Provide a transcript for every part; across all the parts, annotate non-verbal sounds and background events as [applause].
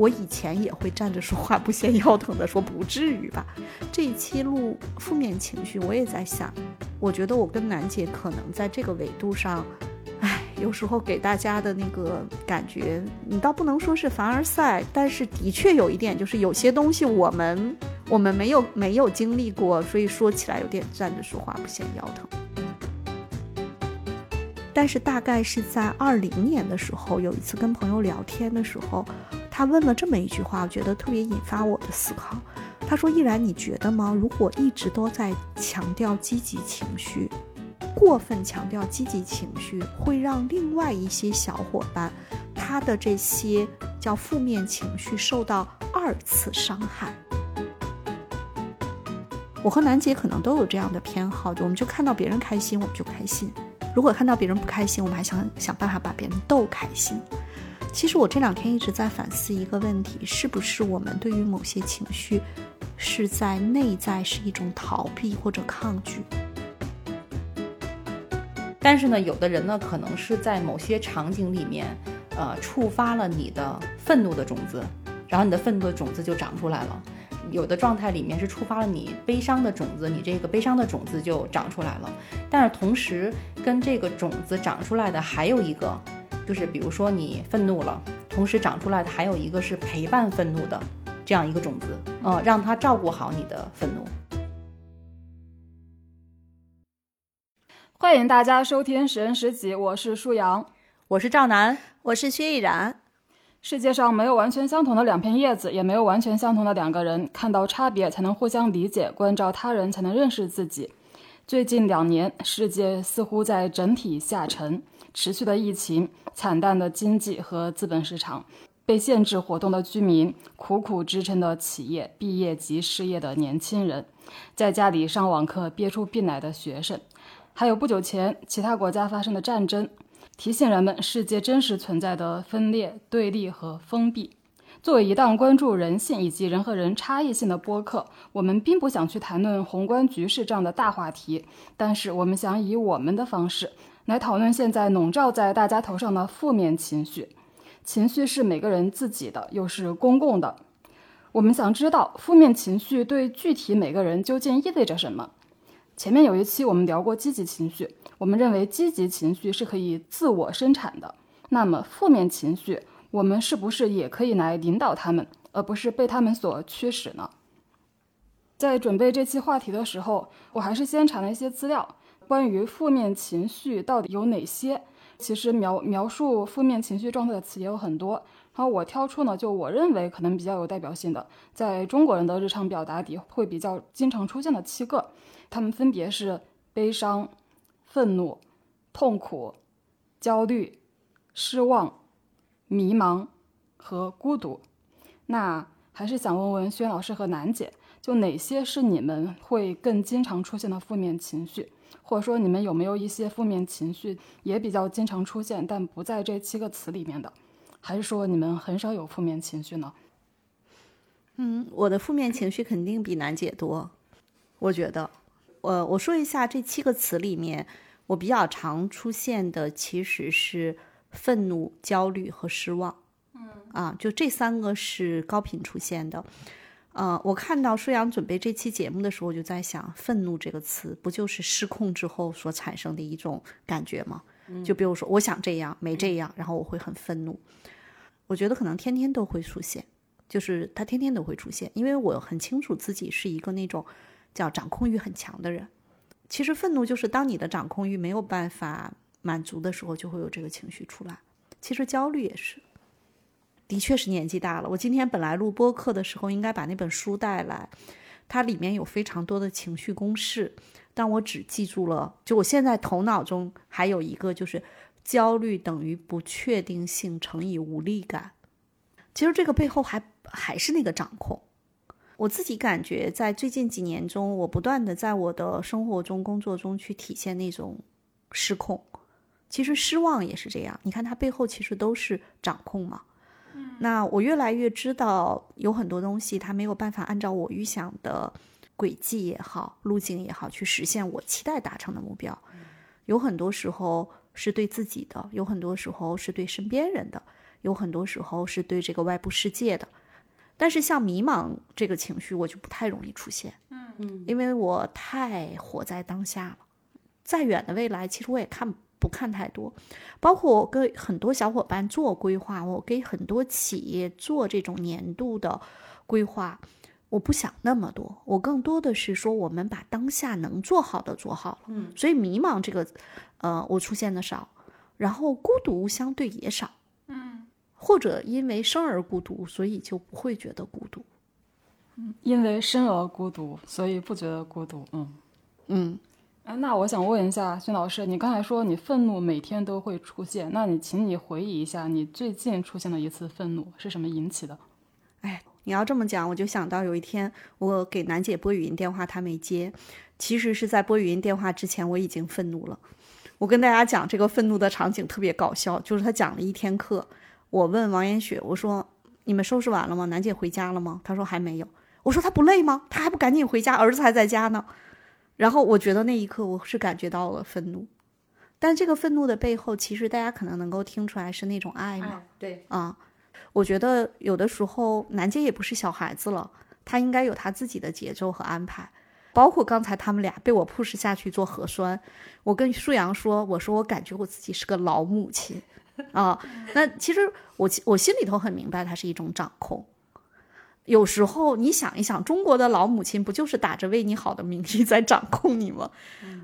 我以前也会站着说话不嫌腰疼的，说不至于吧。这一期录负面情绪，我也在想，我觉得我跟楠姐可能在这个维度上，唉，有时候给大家的那个感觉，你倒不能说是凡尔赛，但是的确有一点，就是有些东西我们我们没有没有经历过，所以说起来有点站着说话不嫌腰疼。但是大概是在二零年的时候，有一次跟朋友聊天的时候，他问了这么一句话，我觉得特别引发我的思考。他说：“依然，你觉得吗？如果一直都在强调积极情绪，过分强调积极情绪，会让另外一些小伙伴，他的这些叫负面情绪受到二次伤害。”我和楠姐可能都有这样的偏好，就我们就看到别人开心，我们就开心。如果看到别人不开心，我们还想想办法把别人逗开心。其实我这两天一直在反思一个问题：是不是我们对于某些情绪，是在内在是一种逃避或者抗拒？但是呢，有的人呢，可能是在某些场景里面，呃，触发了你的愤怒的种子，然后你的愤怒的种子就长出来了。有的状态里面是触发了你悲伤的种子，你这个悲伤的种子就长出来了。但是同时跟这个种子长出来的还有一个，就是比如说你愤怒了，同时长出来的还有一个是陪伴愤怒的这样一个种子，嗯，让它照顾好你的愤怒。欢迎大家收听《十人十己》，我是舒阳，我是赵楠，我是薛逸然。世界上没有完全相同的两片叶子，也没有完全相同的两个人。看到差别，才能互相理解；关照他人，才能认识自己。最近两年，世界似乎在整体下沉。持续的疫情、惨淡的经济和资本市场、被限制活动的居民、苦苦支撑的企业、毕业即失业的年轻人、在家里上网课憋出病来的学生，还有不久前其他国家发生的战争。提醒人们，世界真实存在的分裂、对立和封闭。作为一档关注人性以及人和人差异性的播客，我们并不想去谈论宏观局势这样的大话题，但是我们想以我们的方式来讨论现在笼罩在大家头上的负面情绪。情绪是每个人自己的，又是公共的。我们想知道，负面情绪对具体每个人究竟意味着什么。前面有一期我们聊过积极情绪，我们认为积极情绪是可以自我生产的。那么负面情绪，我们是不是也可以来领导他们，而不是被他们所驱使呢？在准备这期话题的时候，我还是先查了一些资料，关于负面情绪到底有哪些。其实描描述负面情绪状态的词也有很多，然后我挑出呢，就我认为可能比较有代表性的，在中国人的日常表达里会比较经常出现的七个。他们分别是悲伤、愤怒、痛苦、焦虑、失望、迷茫和孤独。那还是想问问轩老师和楠姐，就哪些是你们会更经常出现的负面情绪？或者说你们有没有一些负面情绪也比较经常出现，但不在这七个词里面的？还是说你们很少有负面情绪呢？嗯，我的负面情绪肯定比楠姐多，我觉得。呃，我说一下这七个词里面，我比较常出现的其实是愤怒、焦虑和失望。嗯，啊，就这三个是高频出现的。呃，我看到舒阳准备这期节目的时候，我就在想，愤怒这个词不就是失控之后所产生的一种感觉吗？就比如说，我想这样没这样，然后我会很愤怒。我觉得可能天天都会出现，就是他天天都会出现，因为我很清楚自己是一个那种。叫掌控欲很强的人，其实愤怒就是当你的掌控欲没有办法满足的时候，就会有这个情绪出来。其实焦虑也是，的确是年纪大了。我今天本来录播课的时候应该把那本书带来，它里面有非常多的情绪公式，但我只记住了，就我现在头脑中还有一个，就是焦虑等于不确定性乘以无力感。其实这个背后还还是那个掌控。我自己感觉，在最近几年中，我不断的在我的生活中、工作中去体现那种失控。其实失望也是这样，你看它背后其实都是掌控嘛。嗯，那我越来越知道，有很多东西它没有办法按照我预想的轨迹也好、路径也好去实现我期待达成的目标。有很多时候是对自己的，有很多时候是对身边人的，有很多时候是对这个外部世界的。但是像迷茫这个情绪，我就不太容易出现，嗯嗯，因为我太活在当下了。再远的未来，其实我也看不看太多。包括我跟很多小伙伴做规划，我给很多企业做这种年度的规划，我不想那么多，我更多的是说，我们把当下能做好的做好了。嗯，所以迷茫这个，呃，我出现的少，然后孤独相对也少。或者因为生而孤独，所以就不会觉得孤独。嗯，因为生而孤独，所以不觉得孤独。嗯嗯。哎，那我想问一下孙老师，你刚才说你愤怒每天都会出现，那你请你回忆一下你最近出现的一次愤怒是什么引起的？哎，你要这么讲，我就想到有一天我给楠姐拨语音电话，她没接。其实是在拨语音电话之前，我已经愤怒了。我跟大家讲这个愤怒的场景特别搞笑，就是他讲了一天课。我问王延雪，我说：“你们收拾完了吗？楠姐回家了吗？”她说：“还没有。”我说：“她不累吗？她还不赶紧回家？儿子还在家呢。”然后我觉得那一刻我是感觉到了愤怒，但这个愤怒的背后，其实大家可能能够听出来是那种爱嘛？对啊，我觉得有的时候楠姐也不是小孩子了，她应该有她自己的节奏和安排。包括刚才他们俩被我 push 下去做核酸，我跟舒阳说：“我说我感觉我自己是个老母亲。” [laughs] 啊，那其实我我心里头很明白，它是一种掌控。有时候你想一想，中国的老母亲不就是打着为你好的名义在掌控你吗？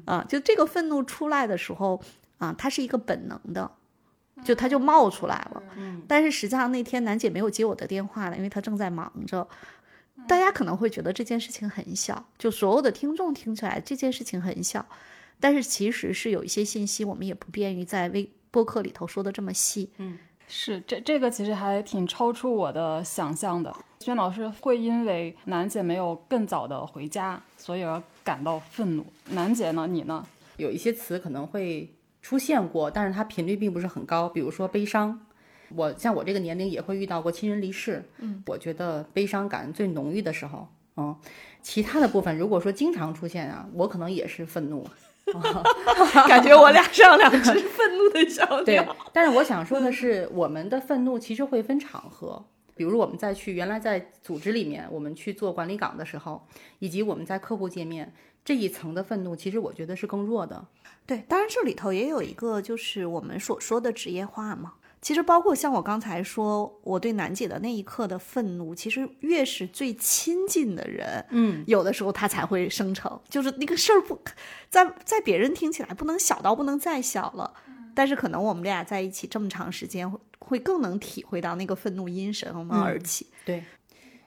啊，就这个愤怒出来的时候啊，它是一个本能的，就它就冒出来了。但是实际上那天楠姐没有接我的电话了，因为她正在忙着。大家可能会觉得这件事情很小，就所有的听众听起来这件事情很小，但是其实是有一些信息我们也不便于在微。播客里头说的这么细，嗯，是这这个其实还挺超出我的想象的。轩老师会因为楠姐没有更早的回家，所以而感到愤怒。楠姐呢？你呢？有一些词可能会出现过，但是它频率并不是很高。比如说悲伤，我像我这个年龄也会遇到过亲人离世，嗯，我觉得悲伤感最浓郁的时候，嗯，其他的部分如果说经常出现啊，我可能也是愤怒。[laughs] 感觉我俩像两只愤怒的小鸟。对，但是我想说的是，我们的愤怒其实会分场合，比如我们在去原来在组织里面，我们去做管理岗的时候，以及我们在客户界面这一层的愤怒，其实我觉得是更弱的。对，当然这里头也有一个就是我们所说的职业化嘛。其实包括像我刚才说，我对楠姐的那一刻的愤怒，其实越是最亲近的人，嗯，有的时候他才会生成，就是那个事儿不在在别人听起来不能小到不能再小了，但是可能我们俩在一起这么长时间，会更能体会到那个愤怒因什么而起。对，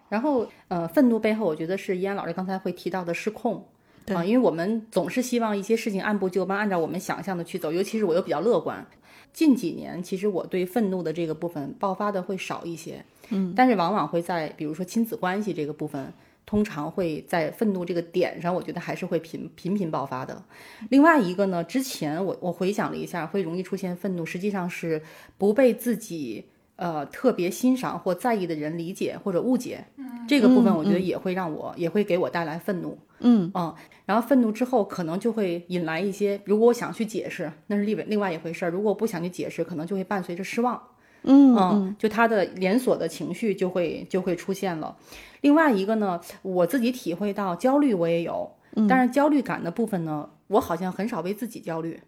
然后呃，愤怒背后，我觉得是依安老师刚才会提到的失控啊，因为我们总是希望一些事情按部就班，按照我们想象的去走，尤其是我又比较乐观。近几年，其实我对愤怒的这个部分爆发的会少一些，嗯，但是往往会在比如说亲子关系这个部分，通常会在愤怒这个点上，我觉得还是会频频频爆发的。另外一个呢，之前我我回想了一下，会容易出现愤怒，实际上是不被自己呃特别欣赏或在意的人理解或者误解，这个部分我觉得也会让我也会给我带来愤怒。嗯嗯，然后愤怒之后，可能就会引来一些，如果我想去解释，那是另外另外一回事儿；如果我不想去解释，可能就会伴随着失望。嗯嗯，就他的连锁的情绪就会就会出现了。另外一个呢，我自己体会到焦虑我也有，但是焦虑感的部分呢，我好像很少为自己焦虑。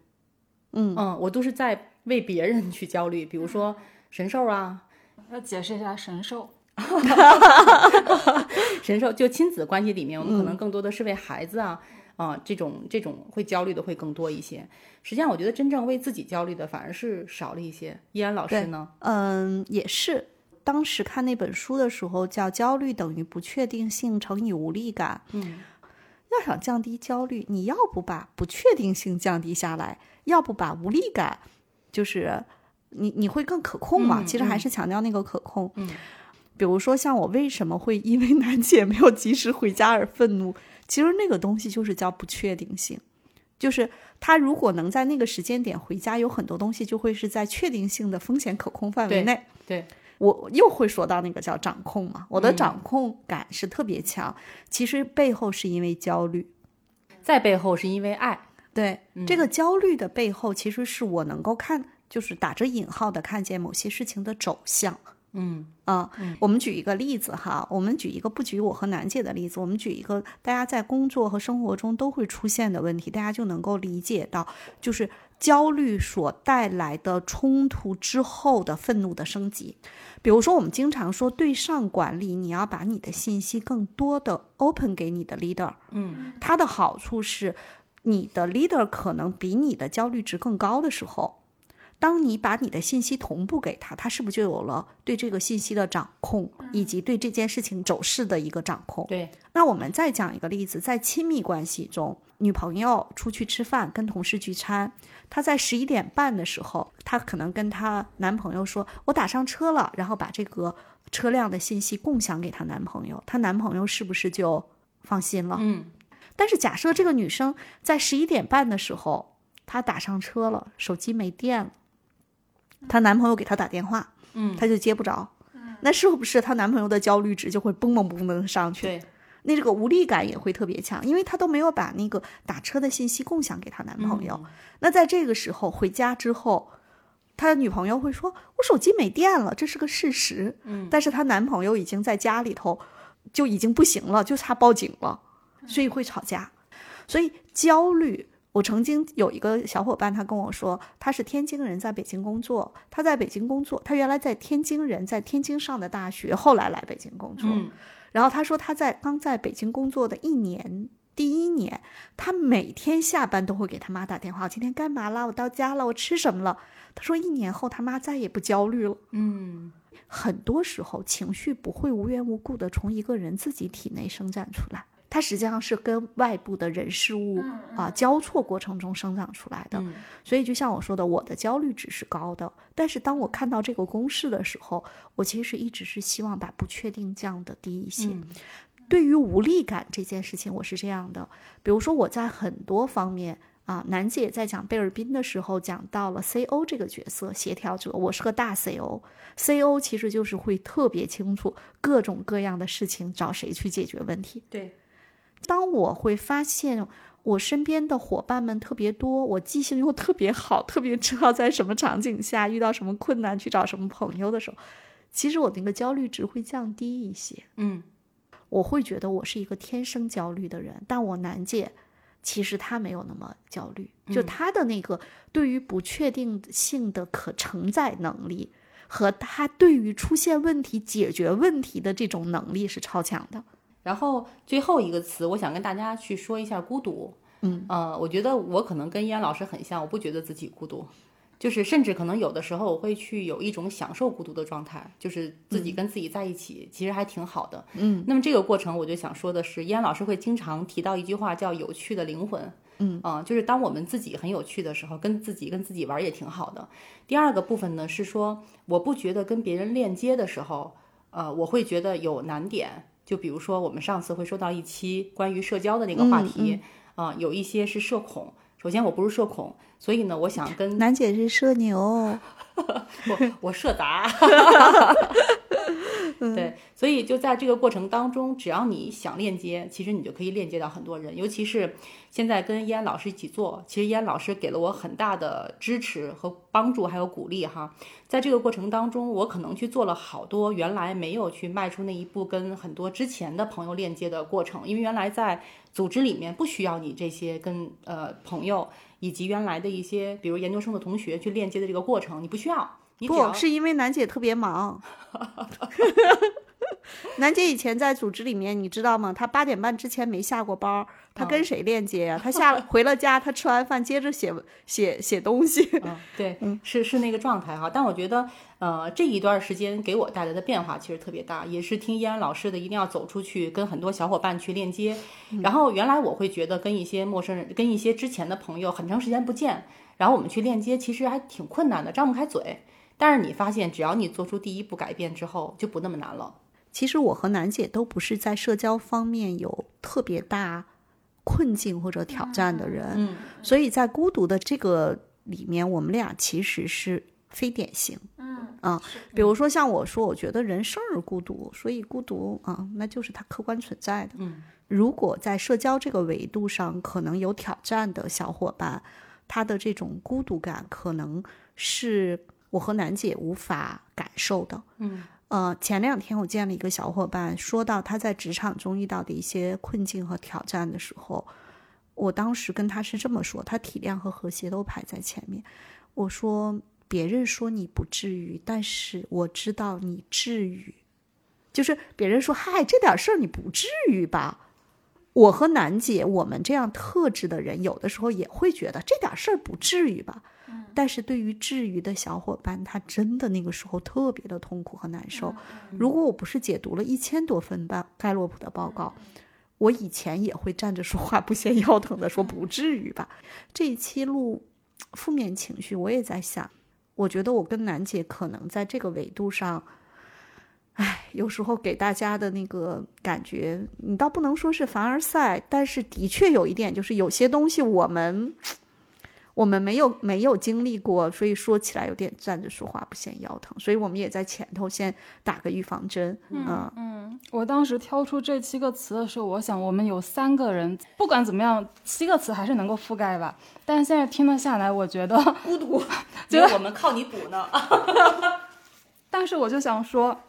嗯嗯，我都是在为别人去焦虑，比如说神兽啊，要解释一下神兽。[laughs] 神兽就亲子关系里面，我们可能更多的是为孩子啊啊这种这种会焦虑的会更多一些。实际上，我觉得真正为自己焦虑的反而是少了一些。依安老师呢？嗯，也是。当时看那本书的时候，叫《焦虑等于不确定性乘以无力感》。嗯，要想降低焦虑，你要不把不确定性降低下来，要不把无力感，就是你你会更可控嘛？其实还是强调那个可控。嗯。比如说，像我为什么会因为楠姐没有及时回家而愤怒？其实那个东西就是叫不确定性，就是他如果能在那个时间点回家，有很多东西就会是在确定性的风险可控范围内。对，我又会说到那个叫掌控嘛，我的掌控感是特别强。其实背后是因为焦虑，在背后是因为爱。对，这个焦虑的背后，其实是我能够看。就是打着引号的看见某些事情的走向。嗯。啊、我们举一个例子哈，我们举一个不举我和楠姐的例子，我们举一个大家在工作和生活中都会出现的问题，大家就能够理解到，就是焦虑所带来的冲突之后的愤怒的升级。比如说，我们经常说对上管理，你要把你的信息更多的 open 给你的 leader，嗯。它的好处是，你的 leader 可能比你的焦虑值更高的时候，当你把你的信息同步给他，他是不是就有了对这个信息的掌控，以及对这件事情走势的一个掌控？对，那我们再讲一个例子，在亲密关系中，女朋友出去吃饭，跟同事聚餐，她在十一点半的时候，她可能跟她男朋友说：“我打上车了。”然后把这个车辆的信息共享给她男朋友，她男朋友是不是就放心了？嗯但是假设这个女生在十一点半的时候，她打上车了，手机没电了，她男朋友给她打电话，嗯，她就接不着，那是不是她男朋友的焦虑值就会嘣嘣嘣的上去？对，那这个无力感也会特别强，因为她都没有把那个打车的信息共享给她男朋友。那在这个时候回家之后，她的女朋友会说：“我手机没电了，这是个事实。”嗯，但是她男朋友已经在家里头就已经不行了，就差报警了，所以会吵架。所以焦虑，我曾经有一个小伙伴，他跟我说，他是天津人，在北京工作。他在北京工作，他原来在天津人，在天津上的大学，后来来北京工作。嗯然后他说他在刚在北京工作的一年，第一年，他每天下班都会给他妈打电话，我今天干嘛了？我到家了，我吃什么了？他说一年后他妈再也不焦虑了。嗯很多时候情绪不会无缘无故的从一个人自己体内生长出来，它实际上是跟外部的人事物啊、交错过程中生长出来的。嗯。所以就像我说的，我的焦虑值是高的，但是当我看到这个公式的时候，我其实一直是希望把不确定降的低一些。嗯。对于无力感这件事情，我是这样的，比如说我在很多方面啊，楠姐在讲贝尔宾的时候讲到了 CO 这个角色，协调者，我是个大 CO，CO 其实就是会特别清楚各种各样的事情找谁去解决问题。对，当我会发现我身边的伙伴们特别多，我记性又特别好，特别知道在什么场景下遇到什么困难去找什么朋友的时候，其实我那个焦虑值会降低一些。嗯我会觉得我是一个天生焦虑的人，但我楠姐其实她没有那么焦虑，就她的那个对于不确定性的可承载能力和她对于出现问题解决问题的这种能力是超强的。然后最后一个词，我想跟大家去说一下孤独。嗯，呃，我觉得我可能跟依安老师很像，我不觉得自己孤独，就是甚至可能有的时候我会去有一种享受孤独的状态，就是自己跟自己在一起，其实还挺好的。嗯，那么这个过程，我就想说的是，依安老师会经常提到一句话，叫“有趣的灵魂”。嗯啊、就是当我们自己很有趣的时候，跟自己跟自己玩儿也挺好的。第二个部分呢是说，我不觉得跟别人链接的时候，呃，我会觉得有难点。就比如说，我们上次会说到一期关于社交的那个话题，啊、有一些是社恐。首先，我不是社恐，所以呢，我想跟楠姐是社牛，[laughs] 我我社杂，[laughs] 对，所以就在这个过程当中，只要你想链接，其实你就可以链接到很多人。尤其是现在跟依安老师一起做，其实依安老师给了我很大的支持和帮助，还有鼓励哈。在这个过程当中，我可能去做了好多原来没有去迈出那一步，跟很多之前的朋友链接的过程，因为原来在组织里面不需要你这些跟呃朋友以及原来的一些比如研究生的同学去链接的这个过程，你不需要。不是因为楠姐特别忙。[laughs] 楠姐以前在组织里面，你知道吗？她八点半之前没下过班儿，她跟谁链接呀、她下了 [laughs] 回了家，她吃完饭接着写写写东西。嗯，对，[laughs] 是是那个状态哈。但我觉得，呃，这一段时间给我带来的变化其实特别大，也是听依安老师的，一定要走出去，跟很多小伙伴去链接。然后原来我会觉得跟一些陌生人，跟一些之前的朋友很长时间不见，然后我们去链接，其实还挺困难的，张不开嘴。但是你发现，只要你做出第一步改变之后，就不那么难了。其实我和楠姐都不是在社交方面有特别大困境或者挑战的人，嗯所以在孤独的这个里面，我们俩其实是非典型。嗯啊，比如说像我说，我觉得人生而孤独，所以孤独啊，那就是它客观存在的。嗯，如果在社交这个维度上可能有挑战的小伙伴，他的这种孤独感，可能是我和楠姐无法感受的。嗯，呃，前两天我见了一个小伙伴，说到他在职场中遇到的一些困境和挑战的时候，我当时跟他是这么说，他体谅和和谐都排在前面。我说，别人说你不至于，但是我知道你至于。就是别人说，嗨，这点事儿你不至于吧？我和楠姐，我们这样特质的人，有的时候也会觉得这点事儿不至于吧。但是对于治愈的小伙伴，他真的那个时候特别的痛苦和难受。如果我不是解读了一千多份盖盖洛普的报告，我以前也会站着说话不嫌腰疼的说不至于吧。这一期录负面情绪，我也在想，我觉得我跟楠姐可能在这个维度上。唉，有时候给大家的那个感觉，你倒不能说是凡尔赛，但是的确有一点，就是有些东西我们我们没有没有经历过，所以说起来有点站着说话不嫌腰疼，所以我们也在前头先打个预防针。嗯嗯，我当时挑出这七个词的时候，我想我们有三个人，不管怎么样，七个词还是能够覆盖吧。但是现在听了下来，我觉得孤独，[laughs] 觉得我们靠你补呢。[laughs] 但是我就想说。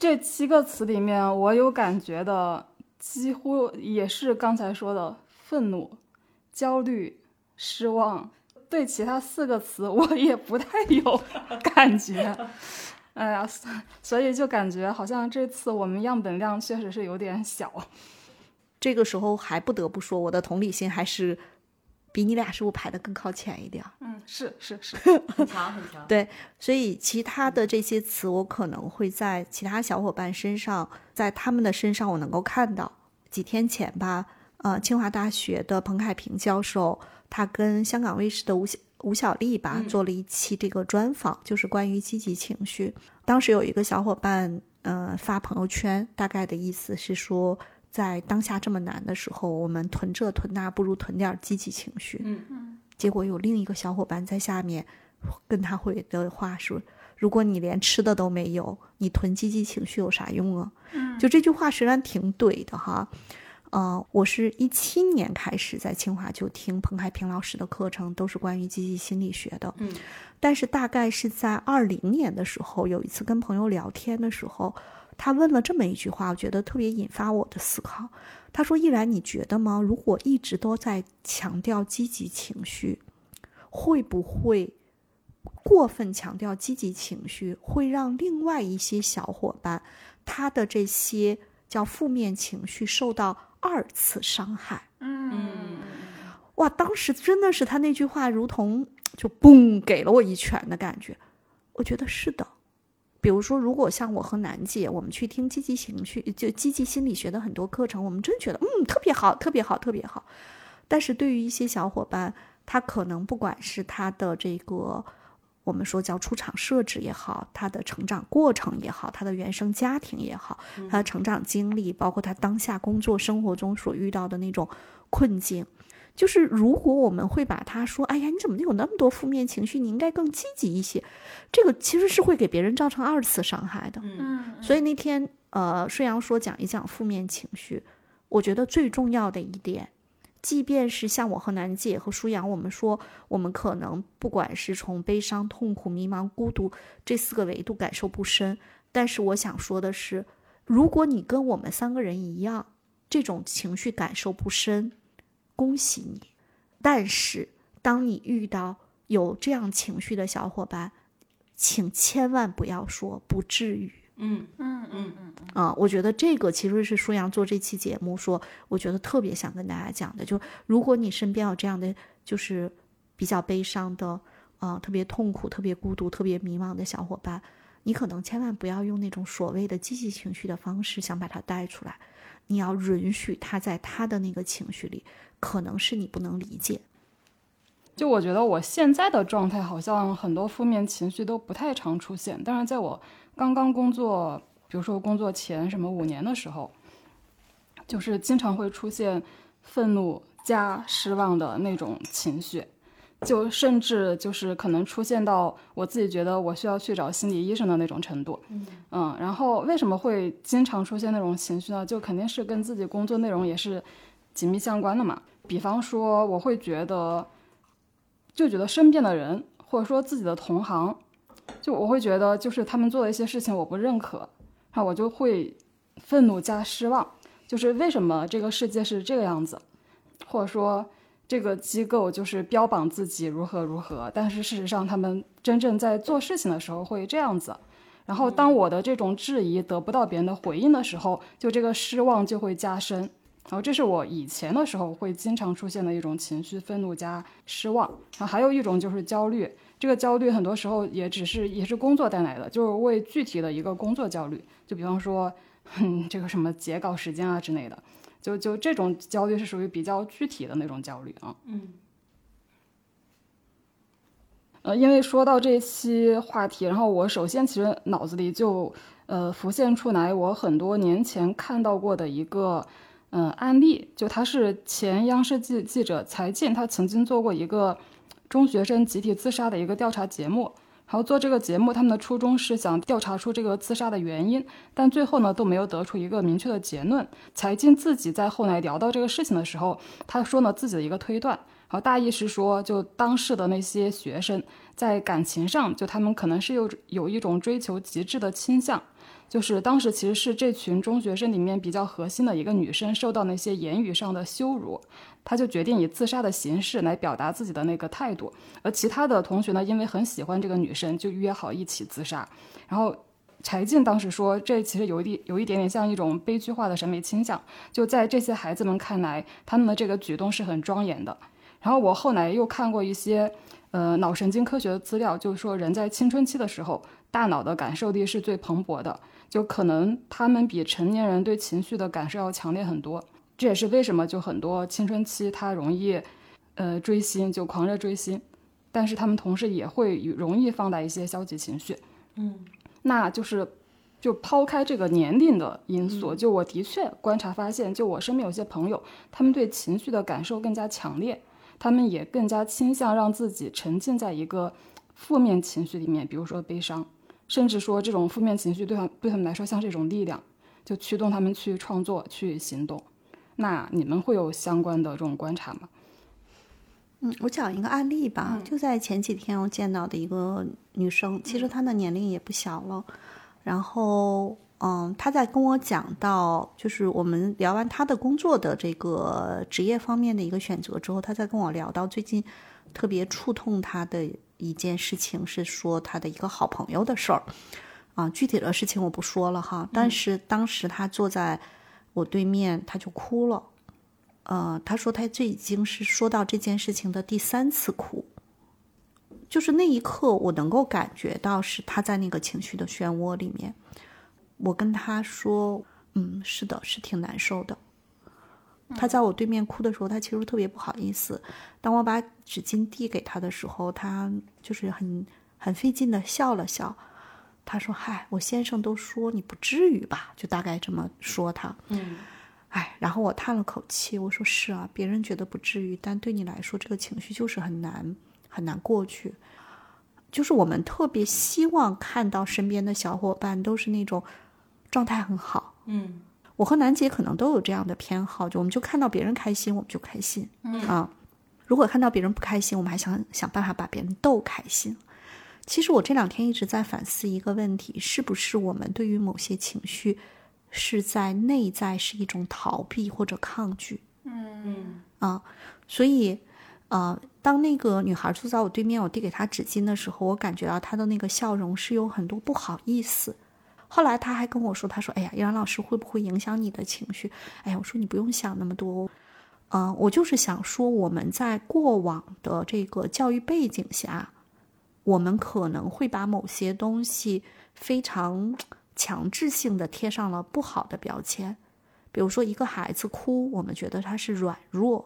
这七个词里面，我有感觉的几乎也是刚才说的愤怒、焦虑、失望。对其他四个词，我也不太有感觉。哎呀，所以就感觉好像这次我们样本量确实是有点小。这个时候还不得不说，我的同理心还是。比你俩是不是排的更靠前一点？嗯，是是是，[laughs] 很强很强。对，所以其他的这些词，我可能会在其他小伙伴身上，在他们的身上，我能够看到。几天前吧，呃，清华大学的彭凯平教授，他跟香港卫视的吴小吴小丽吧做了一期这个专访，就是关于积极情绪。当时有一个小伙伴，呃，发朋友圈，大概的意思是说。在当下这么难的时候，我们囤这囤那，不如囤点积极情绪。嗯嗯。结果有另一个小伙伴在下面跟他回的话说：“如果你连吃的都没有，你囤积极情绪有啥用啊？”嗯。就这句话虽然挺怼的哈，呃，我是一七年开始在清华就听彭海平老师的课程，都是关于积极心理学的。嗯。但是大概是在二零年的时候，有一次跟朋友聊天的时候。他问了这么一句话，我觉得特别引发我的思考。他说：“依然，你觉得吗？如果一直都在强调积极情绪，会不会过分强调积极情绪，会让另外一些小伙伴他的这些叫负面情绪受到二次伤害？”嗯，哇，当时真的是他那句话，如同就嘣给了我一拳的感觉。我觉得是的。比如说，如果像我和楠姐，我们去听积极情绪、就积极心理学的很多课程，我们真觉得嗯特别好，特别好，特别好。但是对于一些小伙伴，他可能不管是他的这个我们说叫出场设置也好，他的成长过程也好，他的原生家庭也好，他的成长经历，包括他当下工作生活中所遇到的那种困境。就是如果我们会把他说，哎呀，你怎么有那么多负面情绪？你应该更积极一些。这个其实是会给别人造成二次伤害的。嗯，所以那天呃，顺阳说讲一讲负面情绪，我觉得最重要的一点，即便是像我和楠姐和舒阳，我们说我们可能不管是从悲伤、痛苦、迷茫、孤独这四个维度感受不深，但是我想说的是，如果你跟我们三个人一样，这种情绪感受不深。恭喜你，但是当你遇到有这样情绪的小伙伴，请千万不要说不至于。嗯嗯嗯嗯啊，我觉得这个其实是舒阳做这期节目说，我觉得特别想跟大家讲的，就如果你身边有这样的，就是比较悲伤的，啊，特别痛苦、特别孤独、特别迷茫的小伙伴，你可能千万不要用那种所谓的积极情绪的方式想把他带出来，你要允许他在他的那个情绪里。可能是你不能理解，就我觉得我现在的状态好像很多负面情绪都不太常出现，但是在我刚刚工作，比如说工作前什么五年的时候，就是经常会出现愤怒加失望的那种情绪，就甚至就是可能出现到我自己觉得我需要去找心理医生的那种程度。嗯，然后为什么会经常出现那种情绪呢？就肯定是跟自己工作内容也是紧密相关的嘛。比方说，我会觉得，就觉得身边的人或者说自己的同行，就我会觉得就是他们做的一些事情我不认可，然后我就会愤怒加失望，就是为什么这个世界是这个样子，或者说这个机构就是标榜自己如何如何，但是事实上他们真正在做事情的时候会这样子。然后当我的这种质疑得不到别人的回应的时候，就这个失望就会加深。然后这是我以前的时候会经常出现的一种情绪，愤怒加失望。然后还有一种就是焦虑，这个焦虑很多时候也只是也是工作带来的，就是为具体的一个工作焦虑。就比方说，哼，这个什么截稿时间啊之类的，就就这种焦虑是属于比较具体的那种焦虑啊。嗯。呃，因为说到这期话题，然后我首先其实脑子里就呃浮现出来我很多年前看到过的一个嗯案例，就他是前央视记记者柴静，他曾经做过一个中学生集体自杀的一个调查节目，然后做这个节目，他们的初衷是想调查出这个自杀的原因，但最后呢都没有得出一个明确的结论。柴静自己在后来聊到这个事情的时候，他说呢自己的一个推断。然后大意是说，就当时的那些学生在感情上，就他们可能是有有一种追求极致的倾向。就是当时其实是这群中学生里面比较核心的一个女生受到那些言语上的羞辱，他就决定以自杀的形式来表达自己的那个态度。而其他的同学呢，因为很喜欢这个女生，就约好一起自杀。然后柴静当时说，这其实有一点有一点点像一种悲剧化的审美倾向。就在这些孩子们看来，他们的这个举动是很庄严的。然后我后来又看过一些，呃，脑神经科学的资料，就是说人在青春期的时候，大脑的感受力是最蓬勃的，就可能他们比成年人对情绪的感受要强烈很多。这也是为什么就很多青春期他容易，呃，追星就狂热追星，但是他们同时也会容易放大一些消极情绪。嗯，那就是，就抛开这个年龄的因素，就我的确观察发现，就我身边有些朋友，他们对情绪的感受更加强烈。他们也更加倾向让自己沉浸在一个负面情绪里面，比如说悲伤，甚至说这种负面情绪对他对他们来说像是一种力量，就驱动他们去创作、去行动。那你们会有相关的这种观察吗？嗯，我讲一个案例吧，就在前几天我见到的一个女生，其实她的年龄也不小了，然后。嗯，他在跟我讲到，就是我们聊完他的工作的这个职业方面的一个选择之后，他在跟我聊到最近特别触痛他的一件事情，是说他的一个好朋友的事儿。啊，具体的事情我不说了哈，但是当时他坐在我对面，他就哭了。呃，他说他这已经是说到这件事情的第三次哭，就是那一刻我能够感觉到是他在那个情绪的漩涡里面。我跟他说：“嗯，是的，是挺难受的。”他在我对面哭的时候，他其实特别不好意思。当我把纸巾递给他的时候，他就是很很费劲的笑了笑。他说：“嗨，我先生都说你不至于吧？”就大概这么说他。嗯，哎，然后我叹了口气，我说：“是啊，别人觉得不至于，但对你来说，这个情绪就是很难很难过去。就是我们特别希望看到身边的小伙伴都是那种。”状态很好，嗯，我和楠姐可能都有这样的偏好，就我们就看到别人开心，我们就开心，嗯啊，如果看到别人不开心，我们还想想办法把别人逗开心。其实我这两天一直在反思一个问题，是不是我们对于某些情绪是在内在是一种逃避或者抗拒？嗯啊，所以，呃，当那个女孩坐在我对面，我递给她纸巾的时候，我感觉到她的那个笑容是有很多不好意思。后来她还跟我说：“她说，哎呀，杨老师会不会影响你的情绪？哎呀，我说你不用想那么多，嗯，我就是想说，我们在过往的这个教育背景下，我们可能会把某些东西非常强制性的贴上了不好的标签，比如说一个孩子哭，我们觉得他是软弱；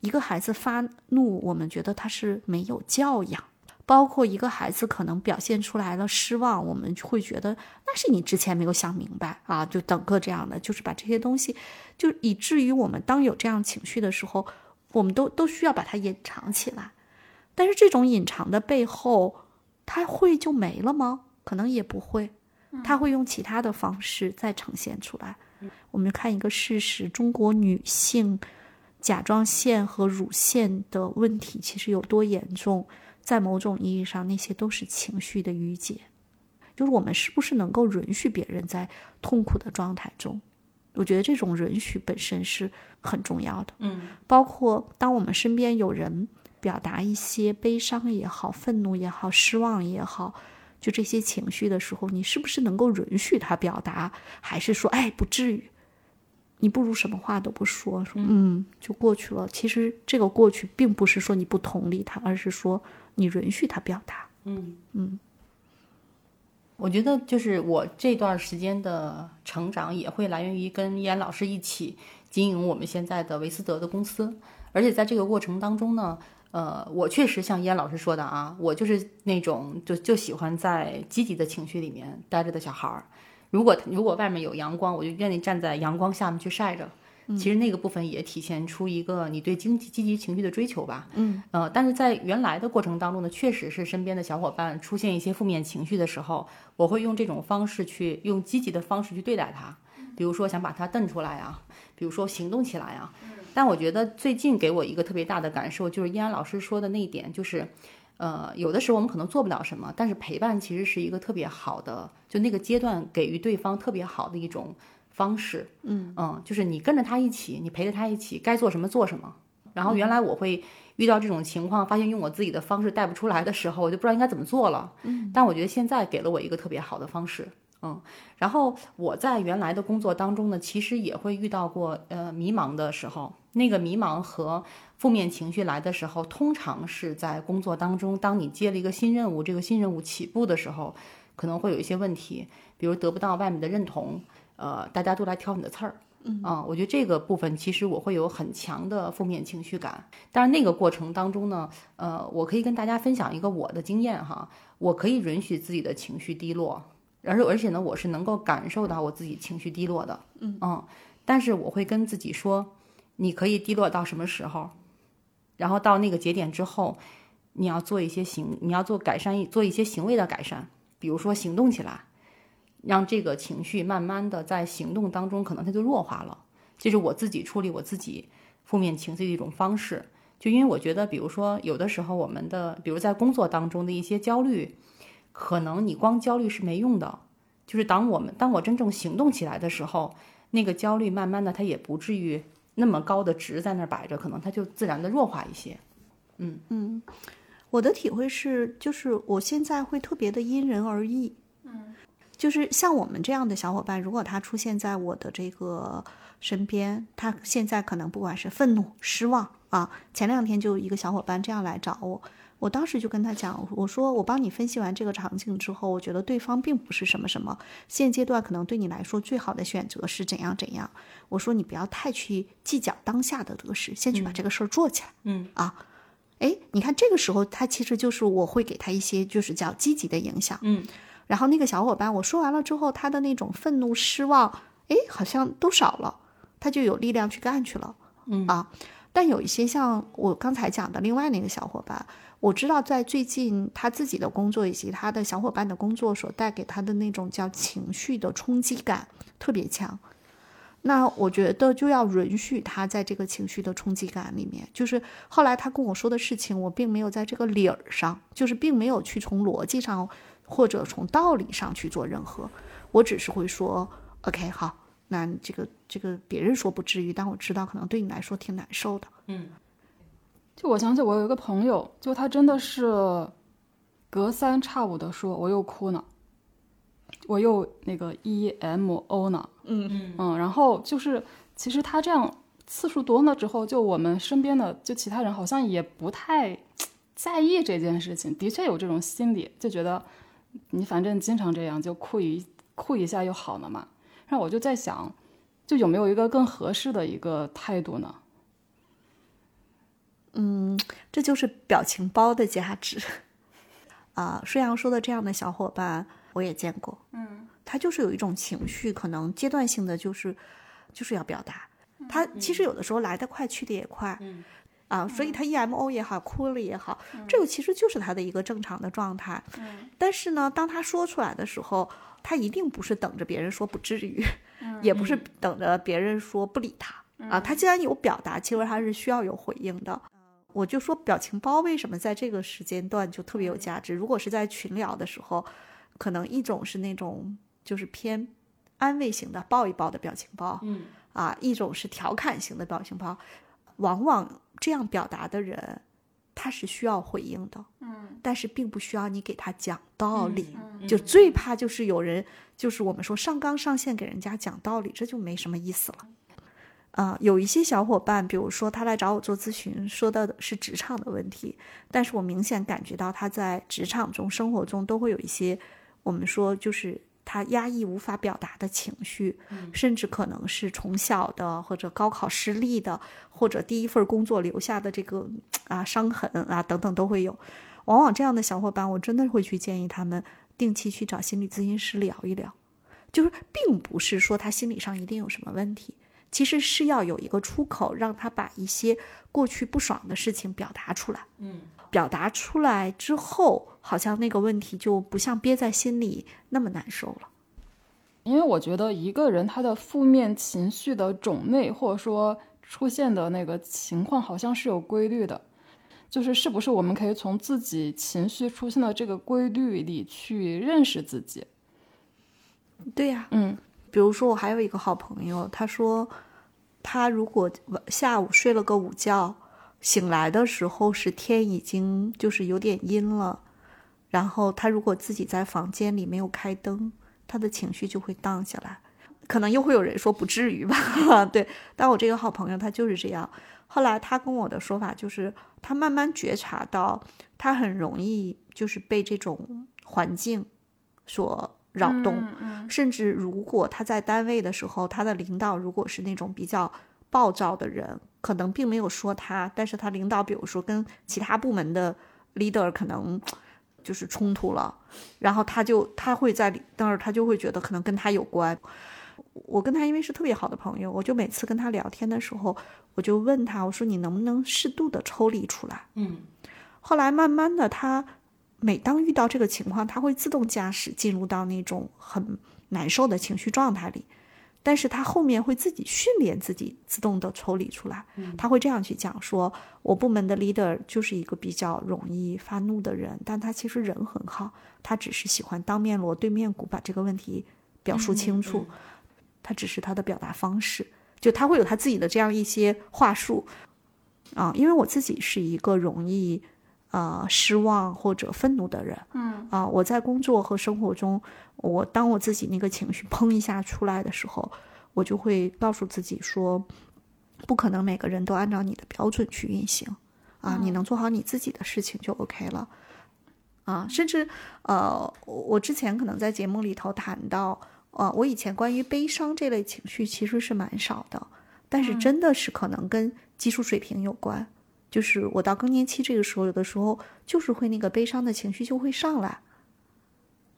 一个孩子发怒，我们觉得他是没有教养。”包括一个孩子可能表现出来了失望，我们会觉得那是你之前没有想明白啊，就整个这样的，就是把这些东西，就以至于我们当有这样情绪的时候，我们都都需要把它隐藏起来。但是这种隐藏的背后，它会就没了吗？可能也不会，他会用其他的方式再呈现出来。我们看一个事实：中国女性甲状腺和乳腺的问题其实有多严重，在某种意义上，那些都是情绪的淤结。就是我们是不是能够允许别人在痛苦的状态中？我觉得这种允许本身是很重要的。嗯，包括当我们身边有人表达一些悲伤也好、愤怒也好、失望也好，就这些情绪的时候，你是不是能够允许他表达，还是说，哎，不至于？你不如什么话都不说，说嗯，就过去了。其实这个过去，并不是说你不同理他，而是说你允许他表达。嗯嗯。我觉得就是我这段时间的成长也会来源于跟易安老师一起经营我们现在的维斯德的公司，而且在这个过程当中呢，呃，我确实像燕老师说的啊，我就是那种就就喜欢在积极的情绪里面待着的小孩儿。如果如果外面有阳光，我就愿意站在阳光下面去晒着。其实那个部分也体现出一个你对经济积极情绪的追求吧。嗯，呃，但是在原来的过程当中呢，确实是身边的小伙伴出现一些负面情绪的时候，我会用这种方式去用积极的方式去对待他，比如说想把他瞪出来啊，比如说行动起来啊。但我觉得最近给我一个特别大的感受，就是依然老师说的那一点，就是，呃，有的时候我们可能做不了什么，但是陪伴其实是一个特别好的，就那个阶段给予对方特别好的一种。方式，嗯嗯，就是你跟着他一起，你陪着他一起，该做什么做什么。然后原来我会遇到这种情况，发现用我自己的方式带不出来的时候，我就不知道应该怎么做了。嗯，但我觉得现在给了我一个特别好的方式，嗯。然后我在原来的工作当中呢，其实也会遇到过呃迷茫的时候，那个迷茫和负面情绪来的时候，通常是在工作当中，当你接了一个新任务，这个新任务起步的时候，可能会有一些问题，比如得不到外面的认同。呃，大家都来挑你的刺儿，嗯啊，我觉得这个部分其实我会有很强的负面情绪感。但是那个过程当中呢，呃，我可以跟大家分享一个我的经验哈，我可以允许自己的情绪低落，而而且呢，我是能够感受到我自己情绪低落的，嗯但是我会跟自己说，你可以低落到什么时候，然后到那个节点之后，你要做一些行，你要做改善，做一些行为的改善，比如说行动起来。让这个情绪慢慢的在行动当中，可能它就弱化了。这是我自己处理我自己负面情绪的一种方式。就因为我觉得，比如说有的时候我们的，比如在工作当中的一些焦虑，可能你光焦虑是没用的。就是当我们当我真正行动起来的时候，那个焦虑慢慢的它也不至于那么高的值在那儿摆着，可能它就自然的弱化一些。嗯嗯，我的体会是，就是我现在会特别的因人而异。嗯就是像我们这样的小伙伴，如果他出现在我的这个身边，他现在可能不管是愤怒、失望啊，前两天就有一个小伙伴这样来找我，我当时就跟他讲，我说我帮你分析完这个场景之后，我觉得对方并不是什么什么，现阶段可能对你来说最好的选择是怎样怎样。我说你不要太去计较当下的得失，先去把这个事儿做起来。嗯啊，哎，你看这个时候他其实就是我会给他一些就是叫积极的影响。嗯。然后那个小伙伴，我说完了之后，他的那种愤怒、失望，哎，好像都少了，他就有力量去干去了。嗯啊，但有一些像我刚才讲的另外那个小伙伴，我知道在最近他自己的工作以及他的小伙伴的工作所带给他的那种叫情绪的冲击感特别强。那我觉得就要允许他在这个情绪的冲击感里面，就是后来他跟我说的事情，我并没有在这个理儿上，就是并没有去从逻辑上。或者从道理上去做任何，我只是会说，OK，好，那这个这个别人说不至于，但我知道可能对你来说挺难受的。嗯，就我想起我有一个朋友，就他真的是隔三差五的说我又哭呢，我又那个 emo 呢，嗯嗯嗯，然后就是其实他这样次数多了之后，就我们身边的就其他人好像也不太在意这件事情，的确有这种心理，就觉得。你反正经常这样，就哭一哭一下又好了嘛。然后我就在想，就有没有一个更合适的一个态度呢？嗯，这就是表情包的价值。啊，舒阳说的这样的小伙伴我也见过。嗯，他就是有一种情绪，可能阶段性的就是就是要表达。他其实有的时候来得快，去得也快。嗯。啊，所以他 emo 也好，哭了也好，这个其实就是他的一个正常的状态。嗯，但是呢，当他说出来的时候，他一定不是等着别人说不至于，[laughs] 也不是等着别人说不理他，啊，他既然有表达，其实他是需要有回应的。我就说表情包为什么在这个时间段就特别有价值？如果是在群聊的时候，可能一种是那种就是偏安慰型的抱一抱的表情包，嗯啊，一种是调侃型的表情包。往往这样表达的人，他是需要回应的，嗯但是并不需要你给他讲道理。嗯就最怕就是有人，就是我们说上纲上线给人家讲道理，这就没什么意思了。啊、有一些小伙伴，比如说他来找我做咨询，说到的是职场的问题，但是我明显感觉到他在职场中、生活中都会有一些我们说就是他压抑无法表达的情绪，甚至可能是从小的或者高考失利的，或者第一份工作留下的这个啊伤痕啊等等都会有。往往这样的小伙伴，我真的会去建议他们定期去找心理咨询师聊一聊，就是并不是说他心理上一定有什么问题，其实是要有一个出口，让他把一些过去不爽的事情表达出来。嗯，表达出来之后，好像那个问题就不像憋在心里那么难受了。因为我觉得一个人他的负面情绪的种类，或者说出现的那个情况，好像是有规律的。就是是不是我们可以从自己情绪出现的这个规律里去认识自己？对呀、嗯比如说我还有一个好朋友，他说他如果下午睡了个午觉，醒来的时候是天已经就是有点阴了，然后他如果自己在房间里没有开灯，他的情绪就会荡下来。可能又会有人说不至于吧，[laughs] 对，但我这个好朋友他就是这样。后来他跟我的说法就是，他慢慢觉察到，他很容易就是被这种环境所扰动，嗯甚至如果他在单位的时候，他的领导如果是那种比较暴躁的人，可能并没有说他，但是他领导比如说跟其他部门的 leader 可能就是冲突了，然后他就他会在那儿，他就会觉得可能跟他有关。我跟他因为是特别好的朋友，我就每次跟他聊天的时候，我就问他，我说你能不能适度的抽离出来？嗯后来慢慢的，他每当遇到这个情况，他会自动驾驶进入到那种很难受的情绪状态里，但是他后面会自己训练自己自动的抽离出来。他会这样去讲说，我部门的 leader 就是一个比较容易发怒的人，但他其实人很好，他只是喜欢当面锣对面鼓把这个问题表述清楚，他只是他的表达方式，就他会有他自己的这样一些话术。啊，因为我自己是一个容易呃失望或者愤怒的人，嗯啊，我在工作和生活中，我当我自己那个情绪砰一下出来的时候，我就会告诉自己说，不可能每个人都按照你的标准去运行，啊，你能做好你自己的事情就 OK 了。啊，甚至呃，我我之前可能在节目里头谈到，呃，我以前关于悲伤这类情绪其实是蛮少的，但是真的是可能跟技术水平有关。就是我到更年期这个时候，有的时候就是会那个悲伤的情绪就会上来，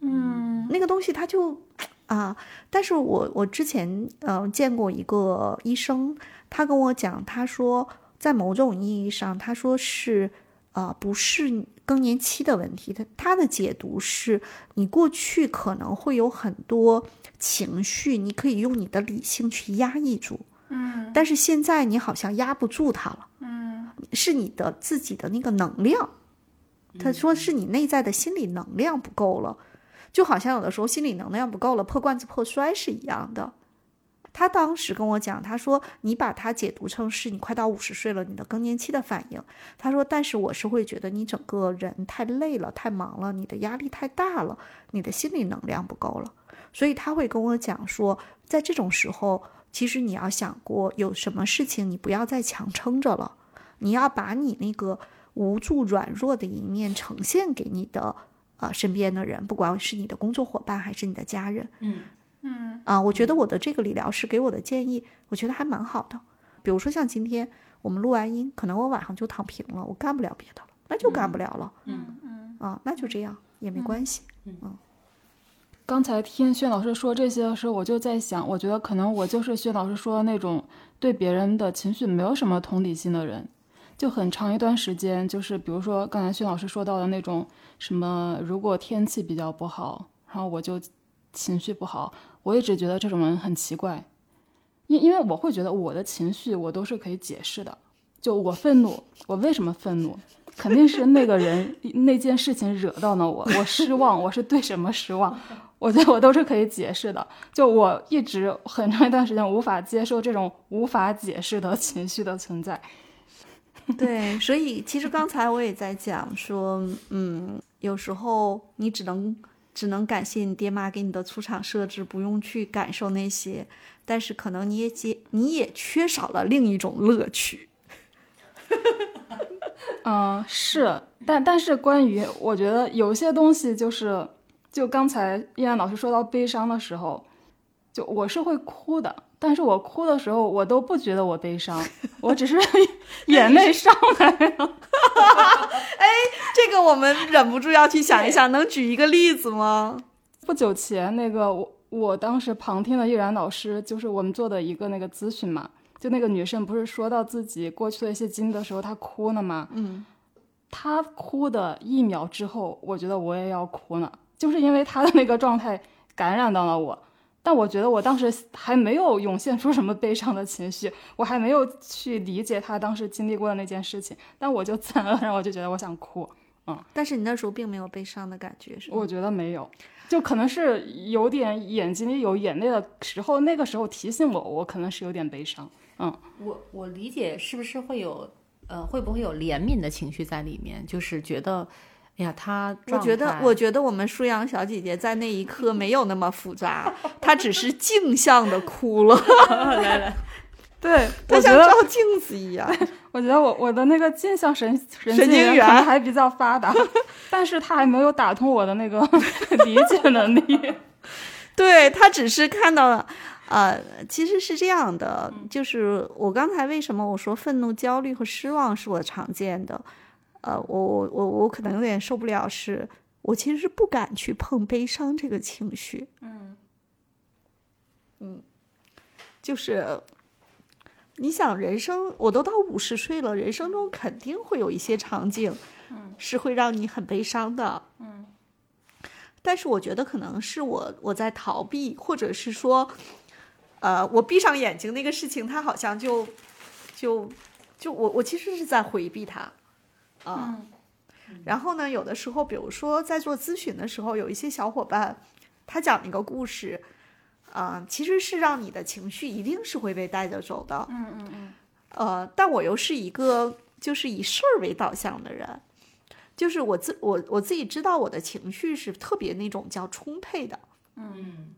嗯。那个东西它就啊，但是我我之前呃见过一个医生，他跟我讲，他说在某种意义上，他说是呃不是更年期的问题，他他的解读是你过去可能会有很多情绪，你可以用你的理性去压抑住，嗯但是现在你好像压不住它了。嗯是你的自己的那个能量，他说是你内在的心理能量不够了，就好像有的时候心理能量不够了，破罐子破摔是一样的。他当时跟我讲，他说你把它解读成是你快到五十岁了，你的更年期的反应。他说，但是我是会觉得你整个人太累了，太忙了，你的压力太大了，你的心理能量不够了。所以他会跟我讲说，在这种时候，其实你要想过有什么事情你不要再强撑着了。你要把你那个无助、软弱的一面呈现给你的呃身边的人，不管是你的工作伙伴还是你的家人嗯嗯啊、我觉得我的这个理疗师给我的建议，我觉得还蛮好的。比如说像今天我们录完音，可能我晚上就躺平了，我干不了别的了，那就干不了了嗯嗯。啊，那就这样也没关系。刚才听薛老师说这些的时候，我就在想，我觉得可能我就是薛老师说的那种对别人的情绪没有什么同理心的人，就很长一段时间，就是比如说刚才薛老师说到的那种什么，如果天气比较不好，然后我就情绪不好，我一直觉得这种人很奇怪，因因为我会觉得我的情绪我都是可以解释的，就我愤怒，我为什么愤怒？肯定是那个人 [laughs] 那件事情惹到了我，我失望，我是对什么失望？我觉得我都是可以解释的。就我一直很长一段时间无法接受这种无法解释的 [laughs] 情绪的存在。[laughs] 对，所以其实刚才我也在讲说，嗯，有时候你只能只能感谢你爹妈给你的出场设置，不用去感受那些，但是可能你也接你也缺少了另一种乐趣。[laughs] 嗯，是，但但是关于我觉得有些东西就是，就刚才依然老师说到悲伤的时候，就我是会哭的，但是我哭的时候我都不觉得我悲伤，我只是 [laughs] 眼泪上来了。[laughs] 哎，这个我们忍不住要去想一想，能举一个例子吗？不久前那个我我当时旁听的依然老师，就是我们做的一个那个咨询嘛。就那个女生不是说到自己过去的一些经历的时候，她哭了吗？嗯，她哭的一秒之后，我觉得我也要哭了，就是因为他的那个状态感染到了我。但我觉得我当时还没有涌现出什么悲伤的情绪，我还没有去理解他当时经历过的那件事情，但我就自然而然我就觉得我想哭。嗯，但是你那时候并没有悲伤的感觉，是吗？我觉得没有。就可能是有点眼睛里有眼泪的时候，那个时候提醒我，我可能是有点悲伤。嗯，我我理解是不是会有呃会不会有怜悯的情绪在里面？就是觉得，哎呀，他我觉得我觉得我们舒阳小姐姐在那一刻没有那么复杂，她只是镜像的哭了。[laughs] 来来，对，她像照镜子一样。[laughs] 我觉得我我的那个镜像神神经元还比较发达，[laughs] 但是他还没有打通我的那个理解能力。对他只是看到了，呃，其实是这样的，就是我刚才为什么我说愤怒、焦虑和失望是我常见的，呃，我我我我可能有点受不了，是我其实是不敢去碰悲伤这个情绪。嗯嗯，就是。你想，人生我都到五十岁了，人生中肯定会有一些场景，是会让你很悲伤的，嗯。但是我觉得可能是我我在逃避，或者是说，呃，我闭上眼睛那个事情，它好像就就就我我其实是在回避它，啊。然后呢，有的时候，比如说在做咨询的时候，有一些小伙伴，他讲一个故事。啊，其实是让你的情绪一定是会被带着走的。嗯嗯嗯。呃，但我又是一个就是以事儿为导向的人，就是我自我我自己知道我的情绪是特别那种叫充沛的。嗯。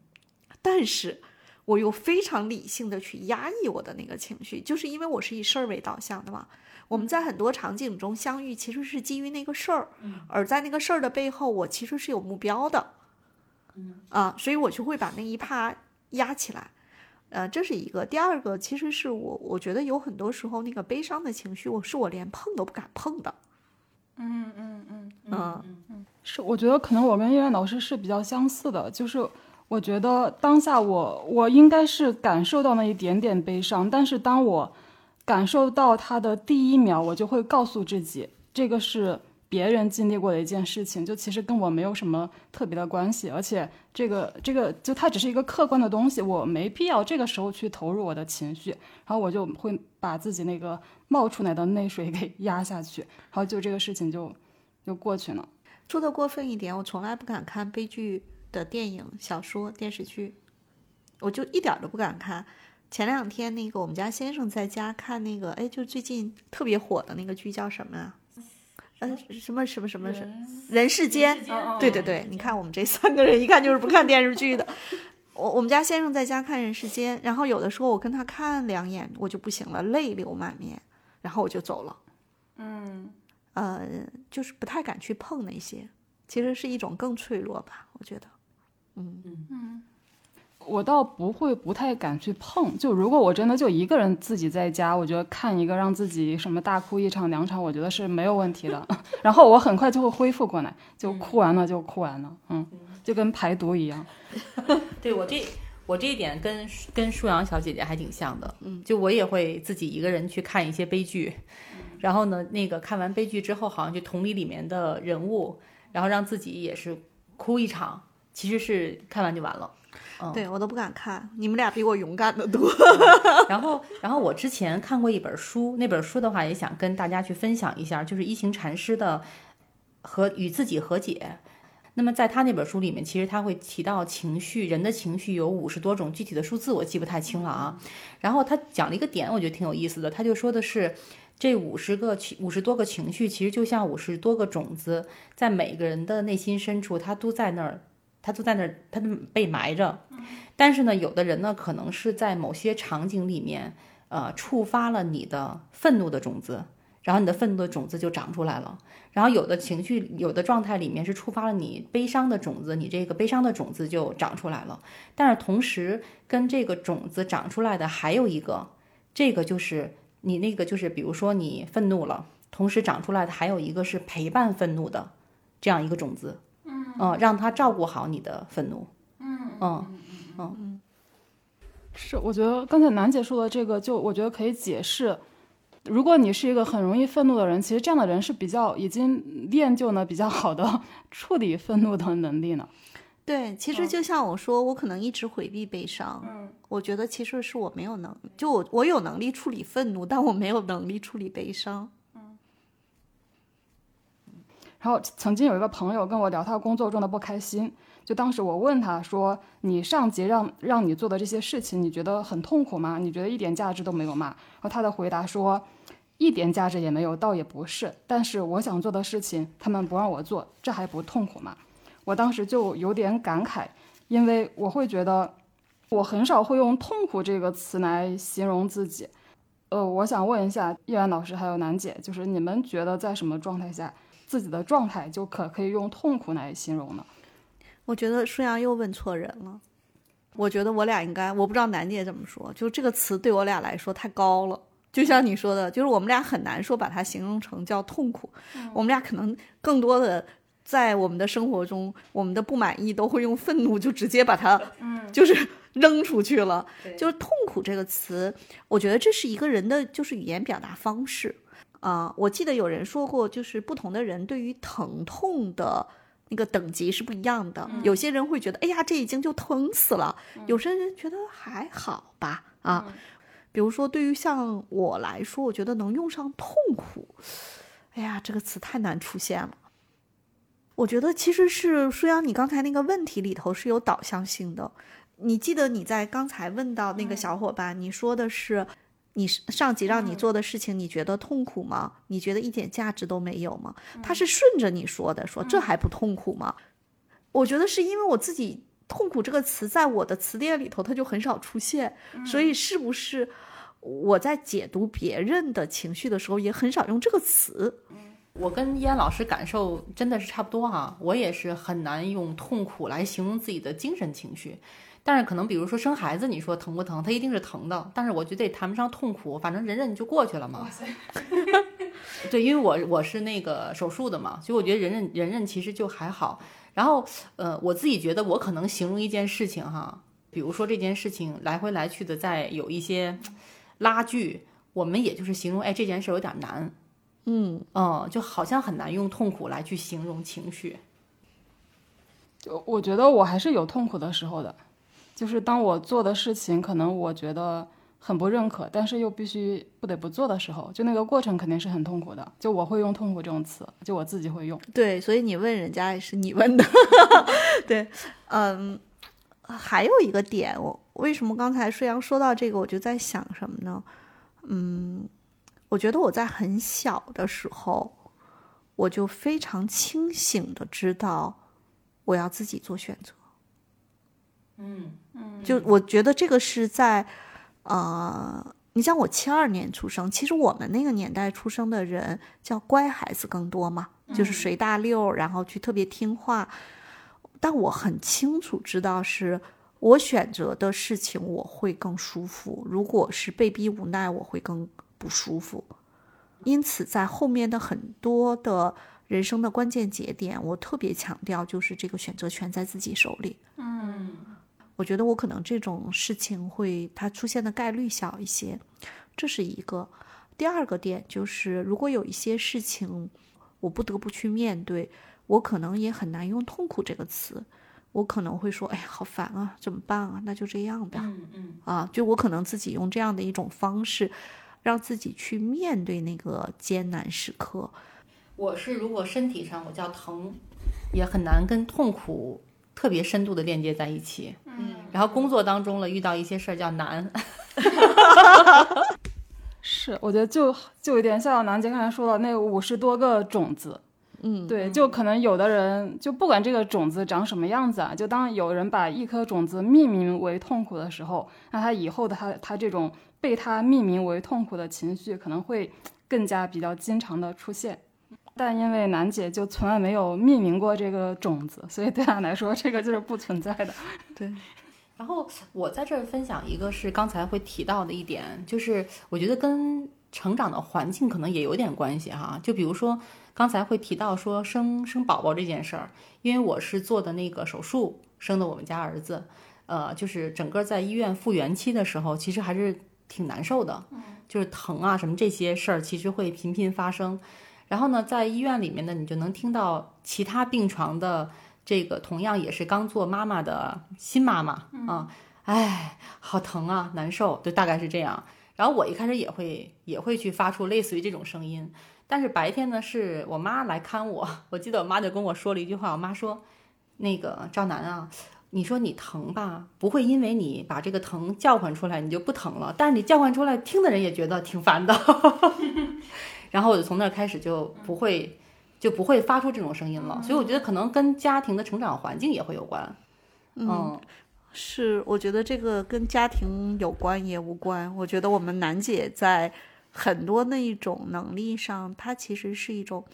但是我又非常理性的去压抑我的那个情绪，就是因为我是以事儿为导向的嘛。我们在很多场景中相遇，其实是基于那个事儿，而在那个事儿的背后，我其实是有目标的。嗯。啊，所以我就会把那一趴。压起来，呃，这是一个。第二个，其实是我，我觉得有很多时候那个悲伤的情绪，我是我连碰都不敢碰的。嗯嗯嗯嗯嗯，是，我觉得可能我跟叶苑老师是比较相似的，就是我觉得当下我我应该是感受到那一点点悲伤，但是当我感受到他的第一秒，我就会告诉自己，这个是。别人经历过的一件事情，就其实跟我没有什么特别的关系，而且这个这个就它只是一个客观的东西，我没必要这个时候去投入我的情绪，然后我就会把自己那个冒出来的泪水给 [laughs] 压下去，然后就这个事情就就过去了。说的过分一点，我从来不敢看悲剧的电影、小说、电视剧，我就一点都不敢看。前两天那个我们家先生在家看那个，哎，就最近特别火的那个剧叫什么呀？嗯，什么什么什么是人世间？对对对，你看我们这三个人一看就是不看电视剧的。我我们家先生在家看人世间，然后有的时候我跟他看两眼我就不行了，泪流满面，然后我就走了。嗯，呃，就是不太敢去碰那些，其实是一种更脆弱吧，我觉得。嗯嗯嗯。我倒不会不太敢去碰，就如果我真的就一个人自己在家，我觉得看一个让自己什么大哭一场两场，我觉得是没有问题的。[laughs] 然后我很快就会恢复过来，就哭完了就哭完了，嗯，就跟排毒一样。[laughs] 对我这我这一点跟跟舒阳小姐姐还挺像的，嗯，就我也会自己一个人去看一些悲剧，然后呢，那个看完悲剧之后，好像就同理里面的人物，然后让自己也是哭一场。其实是看完就完了。嗯，对我都不敢看，你们俩比我勇敢的多。然后，然后我之前看过一本书，那本书的话也想跟大家去分享一下，就是一行禅师的和与自己和解。那么在他那本书里面，其实他会提到情绪，人的情绪有五十多种，具体的数字我记不太清了啊。然后他讲了一个点，我觉得挺有意思的，他就说的是这五十个情五十多个情绪，其实就像五十多个种子，在每个人的内心深处，它都在那儿。他就在那儿，他就被埋着。但是呢，有的人呢，可能是在某些场景里面，呃，触发了你的愤怒的种子，然后你的愤怒的种子就长出来了。然后有的情绪、有的状态里面是触发了你悲伤的种子，你这个悲伤的种子就长出来了。但是同时，跟这个种子长出来的还有一个，这个就是你那个就是，比如说你愤怒了，同时长出来的还有一个是陪伴愤怒的这样一个种子。嗯，让他照顾好你的愤怒。嗯嗯嗯是，我觉得刚才楠姐说的这个，就我觉得可以解释，如果你是一个很容易愤怒的人，其实这样的人是比较已经练就了比较好的处理愤怒的能力呢。对，其实就像我说，我可能一直回避悲伤。嗯，我觉得其实是我没有能，就我我有能力处理愤怒，但我没有能力处理悲伤。然后曾经有一个朋友跟我聊他工作中的不开心，就当时我问他说：“你上级让让你做的这些事情，你觉得很痛苦吗？你觉得一点价值都没有吗？”然后他的回答说：“一点价值也没有，倒也不是。但是我想做的事情，他们不让我做，这还不痛苦吗？”我当时就有点感慨，因为我会觉得我很少会用痛苦这个词来形容自己。呃，我想问一下叶然老师还有楠姐，就是你们觉得在什么状态下？自己的状态就可可以用痛苦来形容了。我觉得舒阳又问错人了。我觉得我俩应该，我不知道楠姐怎么说，就这个词对我俩来说太高了。就像你说的，就是我们俩很难说把它形容成叫痛苦。我们俩可能更多的在我们的生活中，我们的不满意都会用愤怒就直接把它，嗯就是扔出去了。就是痛苦这个词，我觉得这是一个人的就是语言表达方式。啊，我记得有人说过，就是不同的人对于疼痛的那个等级是不一样的。有些人会觉得，哎呀，这已经就疼死了；有些人觉得还好吧。啊，比如说对于像我来说，我觉得能用上痛苦，哎呀，这个词太难出现了。我觉得其实是舒阳，你刚才那个问题里头是有导向性的。你记得你在刚才问到那个小伙伴，你说的是。你上级让你做的事情，你觉得痛苦吗？你觉得一点价值都没有吗？他是顺着你说的，说这还不痛苦吗？我觉得是因为我自己“痛苦”这个词在我的词典里头，它就很少出现，所以是不是我在解读别人的情绪的时候，也很少用这个词？我跟依安老师感受真的是差不多啊，我也是很难用痛苦来形容自己的精神情绪。但是可能，比如说生孩子，你说疼不疼？他一定是疼的。但是我觉得也谈不上痛苦，反正忍忍就过去了嘛。[laughs] 对，因为我我是那个手术的嘛，所以我觉得忍忍忍忍其实就还好。然后，呃，我自己觉得我可能形容一件事情哈，比如说这件事情来回来去的在有一些拉锯，我们也就是形容，哎，这件事有点难。嗯嗯，就好像很难用痛苦来去形容情绪。就我觉得我还是有痛苦的时候的。就是当我做的事情，可能我觉得很不认可，但是又必须不得不做的时候，就那个过程肯定是很痛苦的。就我会用“痛苦”这种词，就我自己会用。对，所以你问人家也是你问的。[laughs] 对，嗯，还有一个点，我为什么刚才舒阳说到这个，我就在想什么呢？嗯，我觉得我在很小的时候，我就非常清醒的知道我要自己做选择。嗯嗯，就我觉得这个是在，呃，你像我七二年出生，其实我们那个年代出生的人叫乖孩子更多嘛，就是随大溜，然后去特别听话。但我很清楚知道，是我选择的事情我会更舒服，如果是被逼无奈，我会更不舒服。因此，在后面的很多的人生的关键节点，我特别强调，就是这个选择权在自己手里。嗯。我觉得我可能这种事情会它出现的概率小一些，这是一个。第二个点就是，如果有一些事情我不得不去面对，我可能也很难用痛苦这个词。我可能会说，哎呀，好烦啊，怎么办啊？那就这样吧。嗯嗯啊，就我可能自己用这样的一种方式，让自己去面对那个艰难时刻。我是如果身体上我叫疼，也很难跟痛苦特别深度的链接在一起。嗯，然后工作当中了遇到一些事儿叫难，[laughs] 是，我觉得就就有点像南姐刚才说的那五十多个种子，嗯，对，就可能有的人就不管这个种子长什么样子啊，就当有人把一颗种子命名为痛苦的时候，那他以后的他他这种被他命名为痛苦的情绪可能会更加比较经常的出现。但因为楠姐就从来没有命名过这个种子，所以对她来说这个就是不存在的。[laughs] 对，然后我在这儿分享一个是刚才会提到的一点，就是我觉得跟成长的环境可能也有点关系哈。就比如说刚才会提到说生生宝宝这件事儿，因为我是做的那个手术生的我们家儿子，呃，就是整个在医院复原期的时候，其实还是挺难受的，就是疼啊什么这些事儿，其实会频频发生。然后呢，在医院里面呢，你就能听到其他病床的这个同样也是刚做妈妈的新妈妈啊，哎，好疼啊，难受，就大概是这样。然后我一开始也会也会去发出类似于这种声音，但是白天呢是我妈来看我，我记得我妈就跟我说了一句话，我妈说，那个赵楠啊。你说你疼吧，不会因为你把这个疼叫唤出来，你就不疼了。但是你叫唤出来，听的人也觉得挺烦的。[laughs] 然后我就从那儿开始就不会，就不会发出这种声音了。所以我觉得可能跟家庭的成长环境也会有关。嗯，是，我觉得这个跟家庭有关也无关。我觉得我们楠姐在很多那一种能力上，她其实是一种，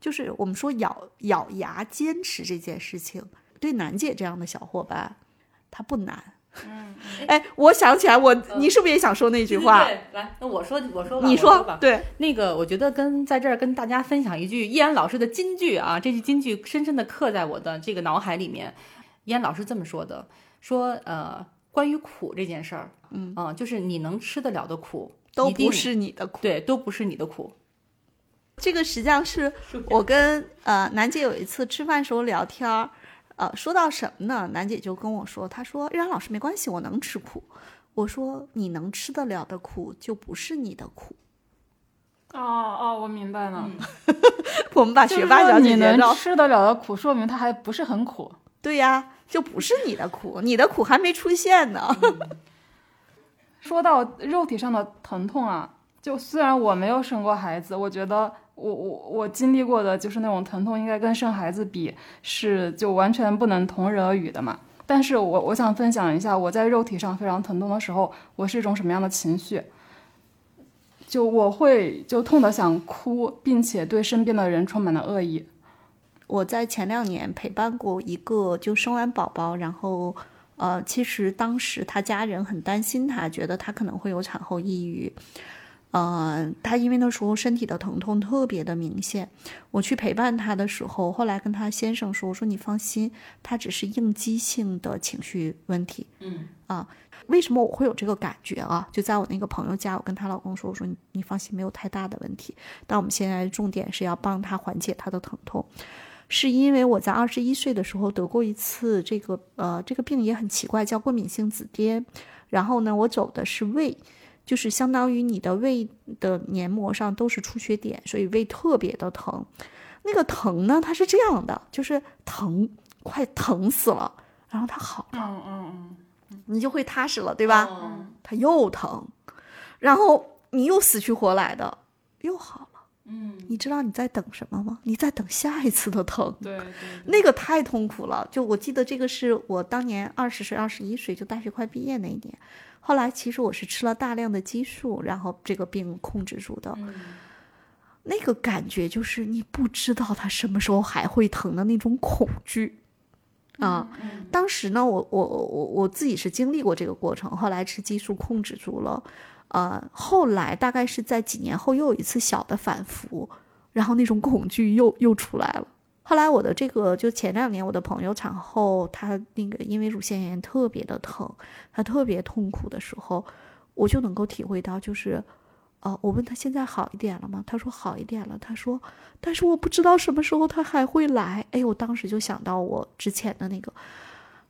就是我们说咬咬牙坚持这件事情，对楠姐这样的小伙伴，她不难。嗯，哎，我想起来，我你是不是也想说那句话？对，来，那我说，我说吧，你我说吧。对，那个，我觉得跟在这儿跟大家分享一句易安老师的金句啊，这句金句深深的刻在我的这个脑海里面。易安老师这么说的，说呃，关于苦这件事儿，嗯就是你能吃得了的苦，都不是你的苦。对，都不是你的苦。这个实际上是我跟呃南姐有一次吃饭时候聊天儿，呃，说到什么呢？楠姐就跟我说，她说让老师没关系，我能吃苦。我说你能吃得了的苦，就不是你的苦。哦哦，我明白了。[laughs] 我们把学霸小说你姐姐，能吃得了的苦，说明他还不是很苦。对呀，就不是你的苦，你的苦还没出现呢。[laughs] 说到肉体上的疼痛啊，就虽然我没有生过孩子，我觉得我我我经历过的就是那种疼痛，应该跟生孩子比是就完全不能同日而语的嘛。但是我我想分享一下我在肉体上非常疼痛的时候，我是一种什么样的情绪。就我会就痛得想哭，并且对身边的人充满了恶意。我在前两年陪伴过一个就生完宝宝，然后呃，其实当时他家人很担心他，觉得他可能会有产后抑郁。呃，他因为那时候身体的疼痛特别的明显，我去陪伴他的时候，后来跟他先生说：“我说你放心，他只是应激性的情绪问题。”嗯啊，为什么我会有这个感觉啊？就在我那个朋友家，我跟她老公说：“我说你你放心，没有太大的问题。但我们现在重点是要帮他缓解他的疼痛。”是因为我在二十一岁的时候得过一次这个呃这个病也很奇怪，叫过敏性紫癜。然后呢，我走的是胃，就是相当于你的胃的黏膜上都是出血点，所以胃特别的疼。那个疼呢，它是这样的，就是疼，快疼死了，然后它好了，嗯嗯嗯你就会踏实了，对吧？嗯它又疼，然后你又死去活来的，又好了。嗯你知道你在等什么吗？你在等下一次的疼。对那个太痛苦了。就我记得这个是我当年二十岁、二十一岁，就大学快毕业那一年。后来其实我是吃了大量的激素，然后这个病控制住的。嗯那个感觉就是你不知道它什么时候还会疼的那种恐惧啊。当时呢，我我我我自己是经历过这个过程，后来吃激素控制住了。呃，后来大概是在几年后又有一次小的反复，然后那种恐惧又又出来了。后来我的这个就前两年我的朋友产后，她那个因为乳腺炎特别的疼，她特别痛苦的时候，我就能够体会到，就是，呃，我问她现在好一点了吗？她说好一点了。她说，但是我不知道什么时候她还会来。哎，我当时就想到我之前的那个，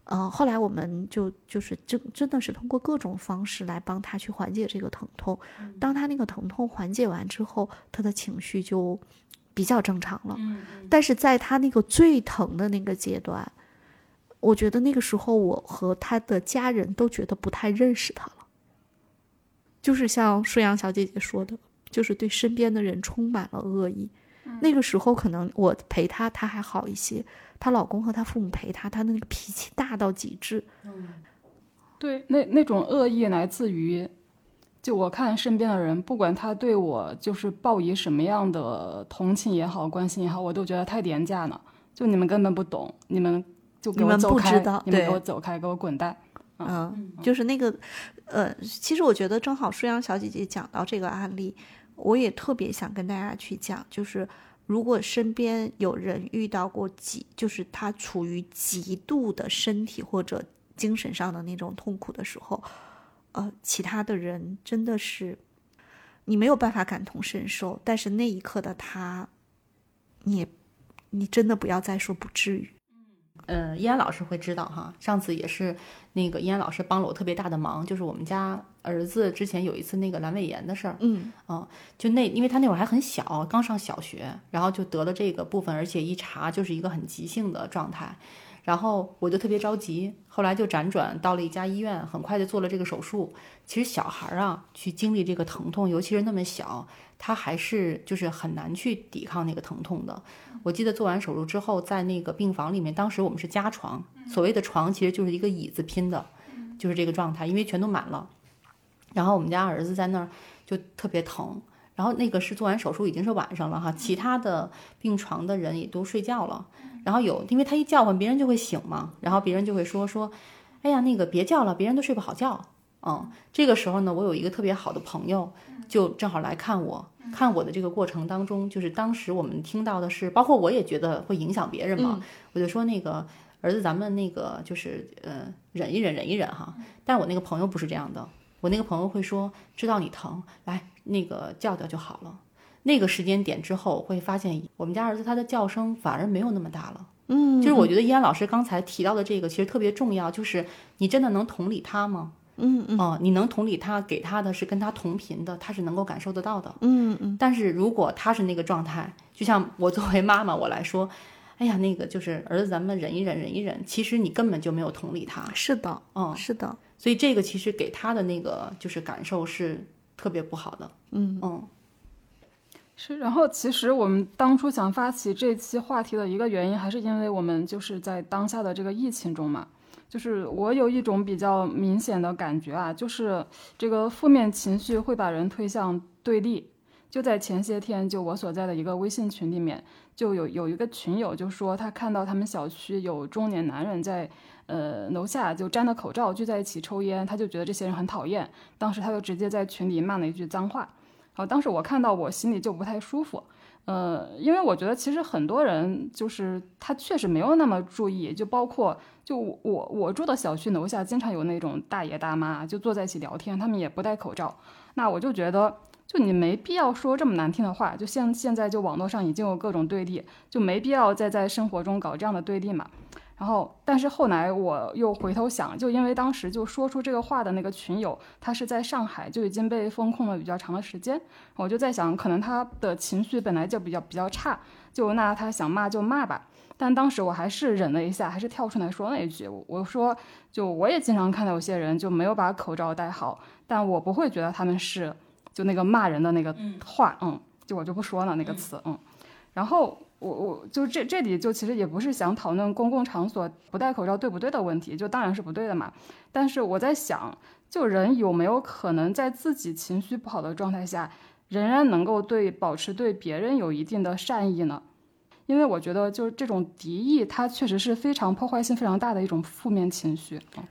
呃，后来我们就就是真真的是通过各种方式来帮他去缓解这个疼痛。当他那个疼痛缓解完之后，他的情绪就比较正常了。但是在他那个最疼的那个阶段，我觉得那个时候我和他的家人都觉得不太认识他了。就是像舒阳小姐姐说的，就是对身边的人充满了恶意。那个时候可能我陪她，她还好一些。她老公和她父母陪她，她的那个脾气大到极致。对，那那种恶意来自于，就我看身边的人，不管他对我就是报以什么样的同情也好、关心也好，我都觉得太廉价了。就你们根本不懂，你们就给你们不我走开知道，你们给我走开，给我滚蛋。嗯，就是那个，呃，其实我觉得正好舒阳小姐姐讲到这个案例，我也特别想跟大家去讲，就是如果身边有人遇到过极，就是他处于极度的身体或者精神上的那种痛苦的时候，呃，其他的人真的是你没有办法感同身受，但是那一刻的他，你也你真的不要再说不至于。呃，依安老师会知道哈，上次也是那个依安老师帮了我特别大的忙，就是我们家儿子之前有一次那个阑尾炎的事儿，嗯就那因为他那会儿还很小，刚上小学，然后就得了这个部分，而且一查就是一个很急性的状态，然后我就特别着急，后来就辗转到了一家医院，很快就做了这个手术。其实小孩儿啊，去经历这个疼痛，尤其是那么小，他还是就是很难去抵抗那个疼痛的。我记得做完手术之后，在那个病房里面，当时我们是加床，所谓的床其实就是一个椅子拼的，就是这个状态，因为全都满了。然后我们家儿子在那儿就特别疼，然后那个是做完手术已经是晚上了哈，其他的病床的人也都睡觉了。然后有，因为他一叫唤，别人就会醒嘛，然后别人就会说说，哎呀，那个别叫了，别人都睡不好觉。嗯，这个时候呢，我有一个特别好的朋友，就正好来看我。看我的这个过程当中，就是当时我们听到的是，包括我也觉得会影响别人嘛，我就说那个儿子，咱们那个就是呃忍一忍，忍一忍哈。但我那个朋友不是这样的，我那个朋友会说，知道你疼，来那个叫叫就好了。那个时间点之后，会发现我们家儿子他的叫声反而没有那么大了。嗯，就是我觉得依安老师刚才提到的这个其实特别重要，就是你真的能同理他吗？嗯嗯哦、你能同理他，给他的是跟他同频的，他是能够感受得到的。嗯嗯但是如果他是那个状态，就像我作为妈妈我来说，哎呀，那个就是儿子，咱们忍一忍，忍一忍，其实你根本就没有同理他。是的，嗯，是的，所以这个其实给他的那个就是感受是特别不好的。嗯嗯是，然后其实我们当初想发起这期话题的一个原因，还是因为我们就是在当下的这个疫情中嘛，就是我有一种比较明显的感觉啊，就是这个负面情绪会把人推向对立。就在前些天，就我所在的一个微信群里面，就有有一个群友就说他看到他们小区有中年男人在呃楼下就摘了口罩聚在一起抽烟，他就觉得这些人很讨厌，当时他就直接在群里骂了一句脏话。然后当时我看到我心里就不太舒服，呃，因为我觉得其实很多人就是他确实没有那么注意，就包括就我我住的小区楼下经常有那种大爷大妈就坐在一起聊天，他们也不戴口罩，那我就觉得就你没必要说这么难听的话，就现现在就网络上已经有各种对立，就没必要再在生活中搞这样的对立嘛。然后，但是后来我又回头想，就因为当时就说出这个话的那个群友，他是在上海，就已经被封控了比较长的时间。我就在想，可能他的情绪本来就比较比较差，就那他想骂就骂吧。但当时我还是忍了一下，还是跳出来说了一句：“我我说，就我也经常看到有些人就没有把口罩戴好，但我不会觉得他们是就那个骂人的那个话，嗯，就我就不说了那个词，嗯。然后我我就这这里就其实也不是想讨论公共场所不戴口罩对不对的问题，就当然是不对的嘛。但是我在想，就人有没有可能在自己情绪不好的状态下，仍然能够对保持对别人有一定的善意呢？因为我觉得就是这种敌意，它确实是非常破坏性非常大的一种负面情绪。嗯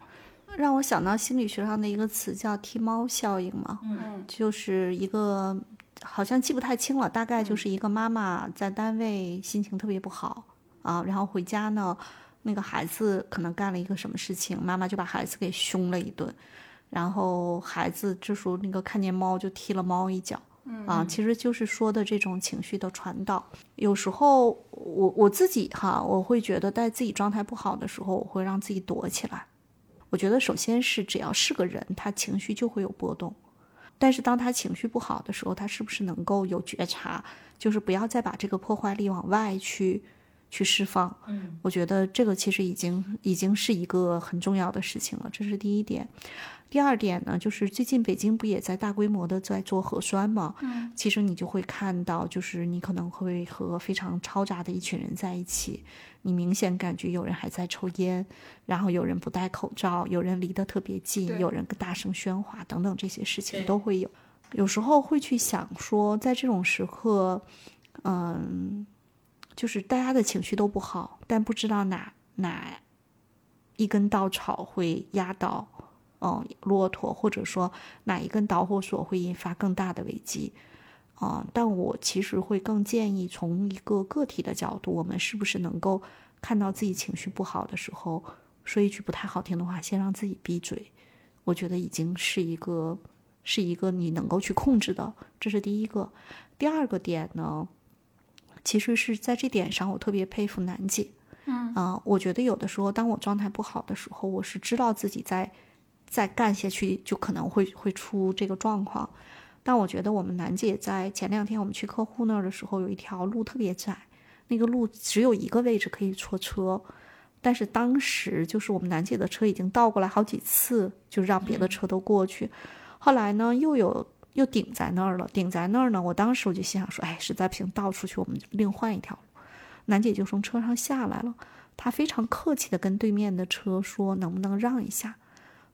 让我想到心理学上的一个词叫踢猫效应嘛，嗯就是一个好像记不太清了，大概就是一个妈妈在单位心情特别不好啊，然后回家呢，那个孩子可能干了一个什么事情，妈妈就把孩子给凶了一顿，然后孩子这时候那个看见猫就踢了猫一脚，啊，其实就是说的这种情绪的传导。有时候我我自己哈，我会觉得在自己状态不好的时候，我会让自己躲起来。我觉得首先是只要是个人，他情绪就会有波动。但是当他情绪不好的时候，他是不是能够有觉察，就是不要再把这个破坏力往外去去释放？嗯，我觉得这个其实已经已经是一个很重要的事情了，这是第一点。第二点呢，就是最近北京不也在大规模的在做核酸吗？嗯，其实你就会看到，就是你可能会和非常嘈杂的一群人在一起，你明显感觉有人还在抽烟，然后有人不戴口罩，有人离得特别近，有人大声喧哗等等这些事情都会有。有时候会去想说，在这种时刻，嗯，就是大家的情绪都不好，但不知道哪哪一根稻草会压倒，嗯，骆驼，或者说哪一根导火索会引发更大的危机。啊、但我其实会更建议从一个个体的角度，我们是不是能够看到自己情绪不好的时候，说一句不太好听的话，先让自己闭嘴。我觉得已经是一个是一个你能够去控制的，这是第一个。第二个点呢，其实是在这点上，我特别佩服楠姐。嗯啊、我觉得有的时候，当我状态不好的时候，我是知道自己在再干下去就可能会会出这个状况。但我觉得我们楠姐在前两天我们去客户那儿的时候，有一条路特别窄，那个路只有一个位置可以错车，但是当时就是我们楠姐的车已经倒过来好几次，就让别的车都过去。后来呢，又有又顶在那儿了，顶在那儿呢，我当时我就心想说，哎，实在不行倒出去，我们另换一条路。楠姐就从车上下来了，她非常客气的跟对面的车说，能不能让一下？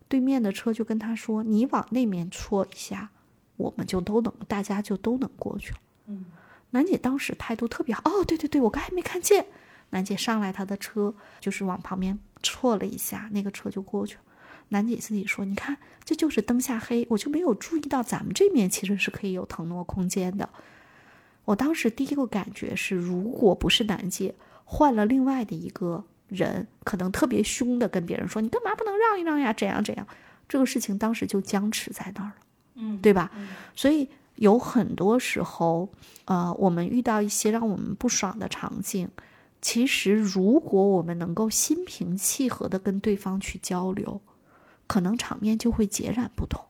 对面的车就跟她说，你往那边错一下，我们就都能，大家就都能过去了。嗯，楠姐当时态度特别好，哦，对对对，我刚才没看见。楠姐上来她的车，就是往旁边错了一下，那个车就过去了。楠姐自己说：“你看，这就是灯下黑，我就没有注意到咱们这面其实是可以有腾挪空间的。”我当时第一个感觉是，如果不是楠姐，换了另外的一个人，可能特别凶的跟别人说：“你干嘛不能让一让呀？怎样怎样？”这个事情当时就僵持在那儿了，嗯，对吧？嗯所以有很多时候，呃，我们遇到一些让我们不爽的场景，其实如果我们能够心平气和的跟对方去交流，可能场面就会截然不同。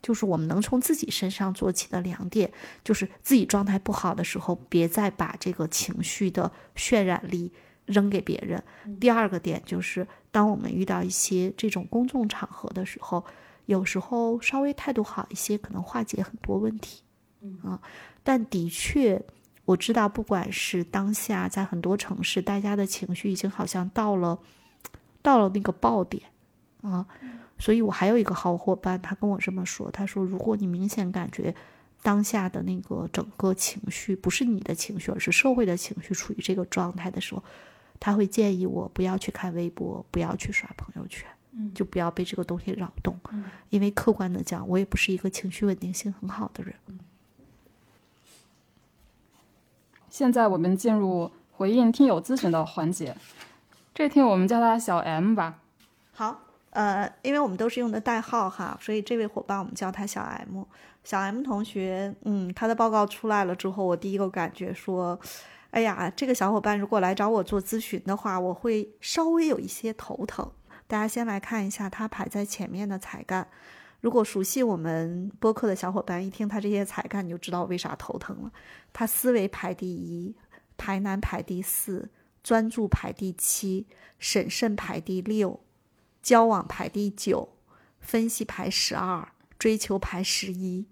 就是我们能从自己身上做起的两点，就是自己状态不好的时候，别再把这个情绪的渲染力扔给别人。第二个点就是，当我们遇到一些这种公众场合的时候，有时候稍微态度好一些，可能化解很多问题。啊，但的确，我知道，不管是当下在很多城市，大家的情绪已经好像到了到了那个爆点啊。所以我还有一个好伙伴，他跟我这么说，他说，如果你明显感觉当下的那个整个情绪不是你的情绪，而是社会的情绪处于这个状态的时候，他会建议我不要去看微博，不要去刷朋友圈。嗯就不要被这个东西扰动，嗯因为客观的讲，我也不是一个情绪稳定性很好的人。现在我们进入回应听友咨询的环节，这听我们叫他小 M 吧。好，呃，因为我们都是用的代号哈，所以这位伙伴我们叫他小 M。小 M 同学，嗯，他的报告出来了之后，我第一个感觉说，哎呀，这个小伙伴如果来找我做咨询的话，我会稍微有一些头疼。大家先来看一下他排在前面的才干。如果熟悉我们播客的小伙伴，一听他这些才干，你就知道为啥头疼了。他思维排第一，排难排第四，专注排第七，审慎排第六，交往排第九，分析排十二，追求排十一。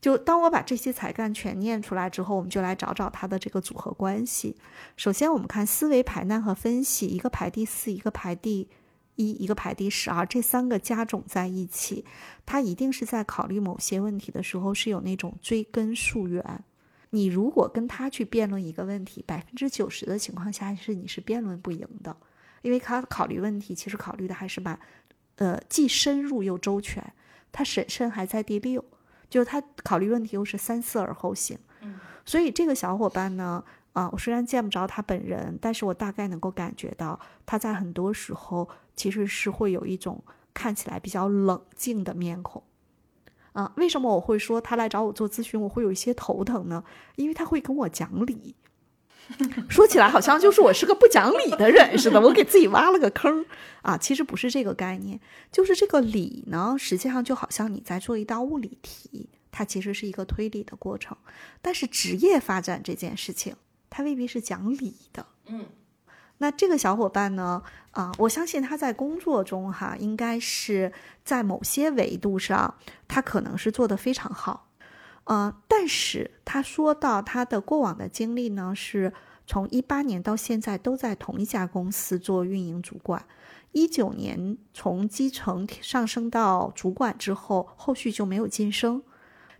就当我把这些才干全念出来之后，我们就来找找它的这个组合关系。首先，我们看思维排难和分析，一个排第四，一个排第一，一个排第十二，这三个加总在一起，它一定是在考虑某些问题的时候是有那种追根溯源。你如果跟他去辩论一个问题，百分之九十的情况下是你是辩论不赢的，因为他考虑问题其实考虑的还是蛮，呃，既深入又周全。他审慎还在第六，就是他考虑问题又是三思而后行。嗯，所以这个小伙伴呢，啊，我虽然见不着他本人，但是我大概能够感觉到他在很多时候其实是会有一种看起来比较冷静的面孔。啊，为什么我会说他来找我做咨询，我会有一些头疼呢？因为他会跟我讲理，[laughs] 说起来好像就是我是个不讲理的人似的，我给自己挖了个坑啊。其实不是这个概念，就是这个理呢，实际上就好像你在做一道物理题，它其实是一个推理的过程。但是职业发展这件事情，它未必是讲理的。嗯，那这个小伙伴呢？啊，我相信他在工作中哈，应该是在某些维度上，他可能是做得非常好。呃，但是他说到他的过往的经历呢，是从一八年到现在都在同一家公司做运营主管，一九年从基层上升到主管之后，后续就没有晋升。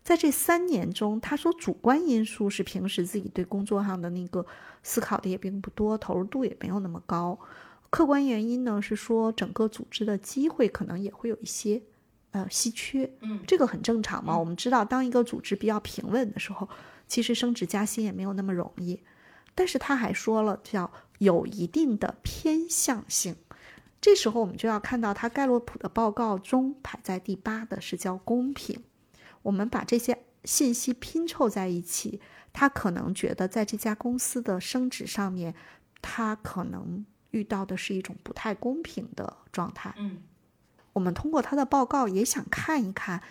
在这三年中，他说主观因素是平时自己对工作上的那个思考的也并不多，投入度也没有那么高。客观原因呢是说整个组织的机会可能也会有一些呃稀缺，嗯，这个很正常嘛。我们知道，当一个组织比较平稳的时候，其实升职加薪也没有那么容易。但是他还说了，叫有一定的偏向性。这时候我们就要看到，他盖洛普的报告中排在第八的是叫公平。我们把这些信息拼凑在一起，他可能觉得在这家公司的升职上面，他可能遇到的是一种不太公平的状态。嗯，我们通过他的报告也想看一看，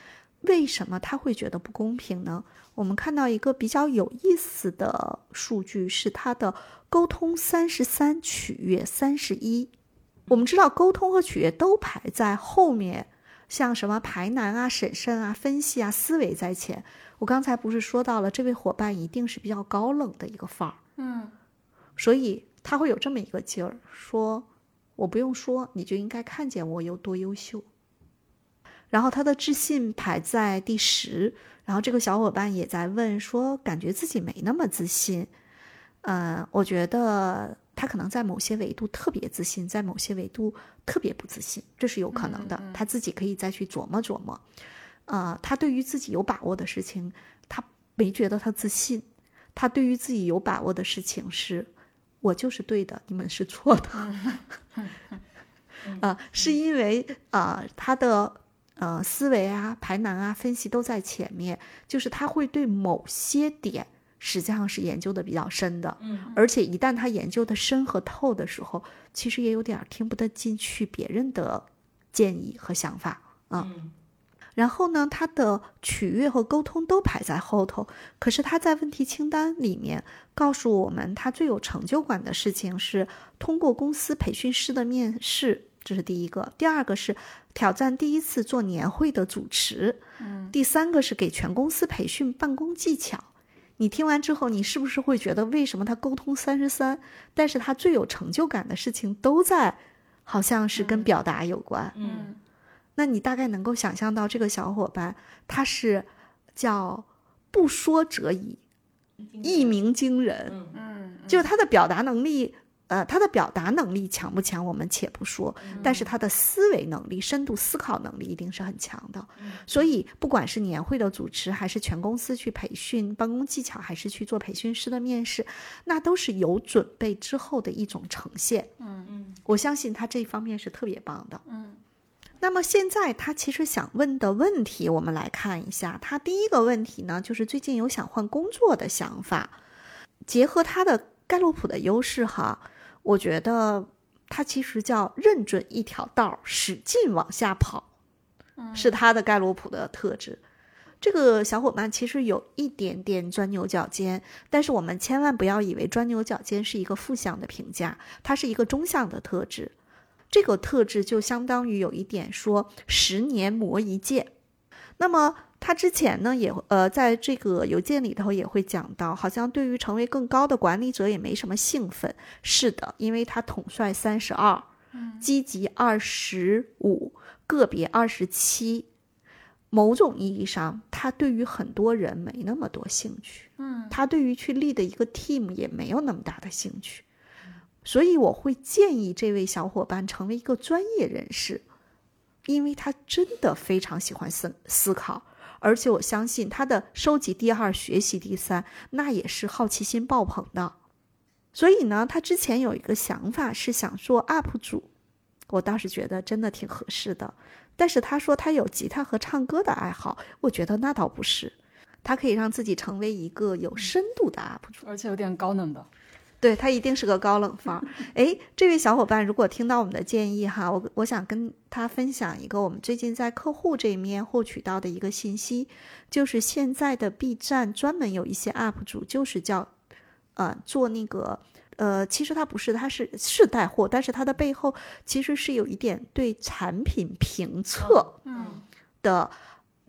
为什么他会觉得不公平呢？我们看到一个比较有意思的数据是他的沟通三十三，取悦三十一。我们知道沟通和取悦都排在后面。像什么排难啊、审慎啊、分析啊、思维在前。我刚才不是说到了，这位伙伴一定是比较高冷的一个范儿，嗯，所以他会有这么一个劲儿，说我不用说，你就应该看见我有多优秀。然后他的自信排在第十，然后这个小伙伴也在问说，感觉自己没那么自信。嗯，我觉得他可能在某些维度特别自信，在某些维度特别不自信，这是有可能的。他自己可以再去琢磨琢磨。呃，他对于自己有把握的事情，他没觉得他自信。他对于自己有把握的事情是，我就是对的，你们是错的。[laughs] 啊，是因为啊，他的呃思维啊、排难啊、分析都在前面，就是他会对某些点。实际上是研究的比较深的，嗯，而且一旦他研究的深和透的时候，其实也有点听不得进去别人的建议和想法啊。然后呢，他的取悦和沟通都排在后头，可是他在问题清单里面告诉我们，他最有成就感的事情是通过公司培训师的面试，这是第一个；第二个是挑战第一次做年会的主持，嗯，第三个是给全公司培训办公技巧。你听完之后，你是不是会觉得为什么他沟通三十三，但是他最有成就感的事情都在，好像是跟表达有关。嗯，那你大概能够想象到这个小伙伴他是叫不说则已，一鸣惊人。嗯嗯，就他的表达能力。呃，他的表达能力强不强，我们且不说，嗯但是他的思维能力、深度思考能力一定是很强的。所以，不管是年会的主持，还是全公司去培训办公技巧，还是去做培训师的面试，那都是有准备之后的一种呈现。嗯嗯，我相信他这一方面是特别棒的。嗯，那么现在他其实想问的问题，我们来看一下。他第一个问题呢，就是最近有想换工作的想法，结合他的盖洛普的优势哈。我觉得他其实叫认准一条道，使劲往下跑，是他的盖洛普的特质。这个小伙伴其实有一点点钻牛角尖，但是我们千万不要以为钻牛角尖是一个负向的评价，它是一个中向的特质。这个特质就相当于有一点说十年磨一剑。那么他之前呢，也呃，在这个邮件里头也会讲到，好像对于成为更高的管理者也没什么兴奋。是的，因为他统帅三十二，积极二十五，个别二十七。某种意义上，他对于很多人没那么多兴趣。嗯，他对于去立的一个 team 也没有那么大的兴趣。所以我会建议这位小伙伴成为一个专业人士。因为他真的非常喜欢思思考，而且我相信他的收集第二、学习第三，那也是好奇心爆棚的。所以呢，他之前有一个想法是想做 UP 主，我倒是觉得真的挺合适的。但是他说他有吉他和唱歌的爱好，我觉得那倒不是，他可以让自己成为一个有深度的 UP 主，而且有点高冷的。对他一定是个高冷范儿。[laughs] 哎，这位小伙伴如果听到我们的建议哈，我我想跟他分享一个我们最近在客户这一面获取到的一个信息，就是现在的 B 站专门有一些 UP 主，就是叫呃做那个。呃，其实它不是，它是是带货，但是它的背后其实是有一点对产品评测，嗯的，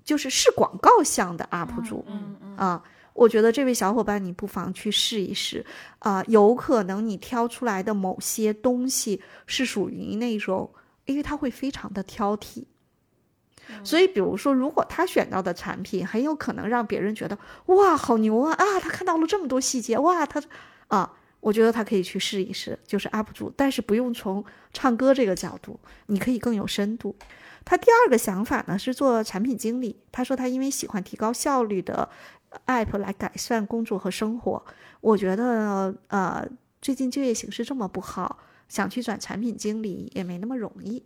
就是是广告向的 UP 主，嗯嗯啊，我觉得这位小伙伴你不妨去试一试啊，有可能你挑出来的某些东西是属于那种，因为他会非常的挑剔。所以，比如说，如果他选到的产品很有可能让别人觉得哇，好牛啊啊，他看到了这么多细节，哇，他啊，我觉得他可以去试一试，就是 UP 主，但是不用从唱歌这个角度，你可以更有深度。他第二个想法呢是做产品经理，他说他因为喜欢提高效率的 app 来改善工作和生活。我觉得呃，最近就业形势这么不好，想去转产品经理也没那么容易。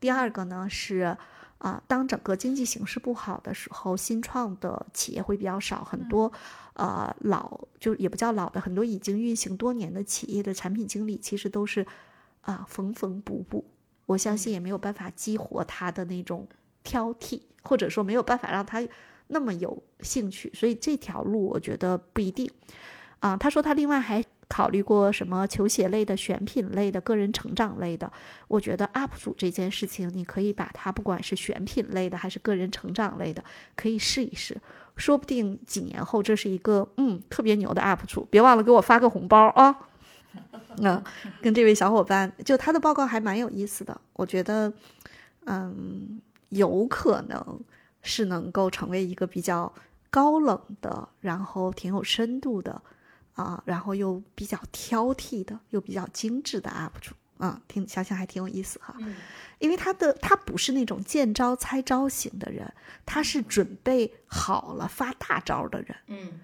第二个呢是啊、当整个经济形势不好的时候，新创的企业会比较少，很多呃老就也不叫老的，很多已经运行多年的企业的产品经理其实都是啊、缝缝补补。我相信也没有办法激活他的那种挑剔，或者说没有办法让他那么有兴趣，所以这条路我觉得不一定。啊，他说他另外还考虑过什么球鞋类的、选品类的、个人成长类的。我觉得 UP 主这件事情，你可以把它不管是选品类的还是个人成长类的，可以试一试，说不定几年后这是一个嗯特别牛的 UP 主。别忘了给我发个红包啊！嗯，[laughs] 跟这位小伙伴，就他的报告还蛮有意思的，我觉得，嗯，有可能是能够成为一个比较高冷的，然后挺有深度的，啊，然后又比较挑剔的，又比较精致的 UP 主啊，挺想想还挺有意思哈。嗯因为他的他不是那种见招拆招型的人，他是准备好了发大招的人。嗯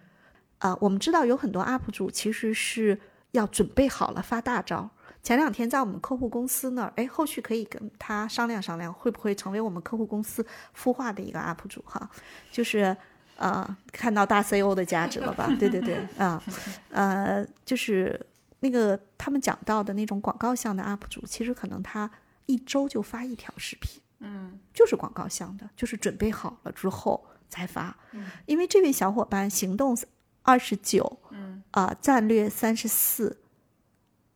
啊，我们知道有很多 UP 主其实是要准备好了发大招。前两天在我们客户公司那儿，哎，后续可以跟他商量商量，会不会成为我们客户公司孵化的一个 UP 主哈？就是呃，看到大 CEO 的价值了吧？[laughs] 对对对，啊，呃，就是那个他们讲到的那种广告项的 UP 主，其实可能他一周就发一条视频，嗯就是广告项的，就是准备好了之后才发。嗯因为这位小伙伴行动二十九，嗯啊，战略三十四，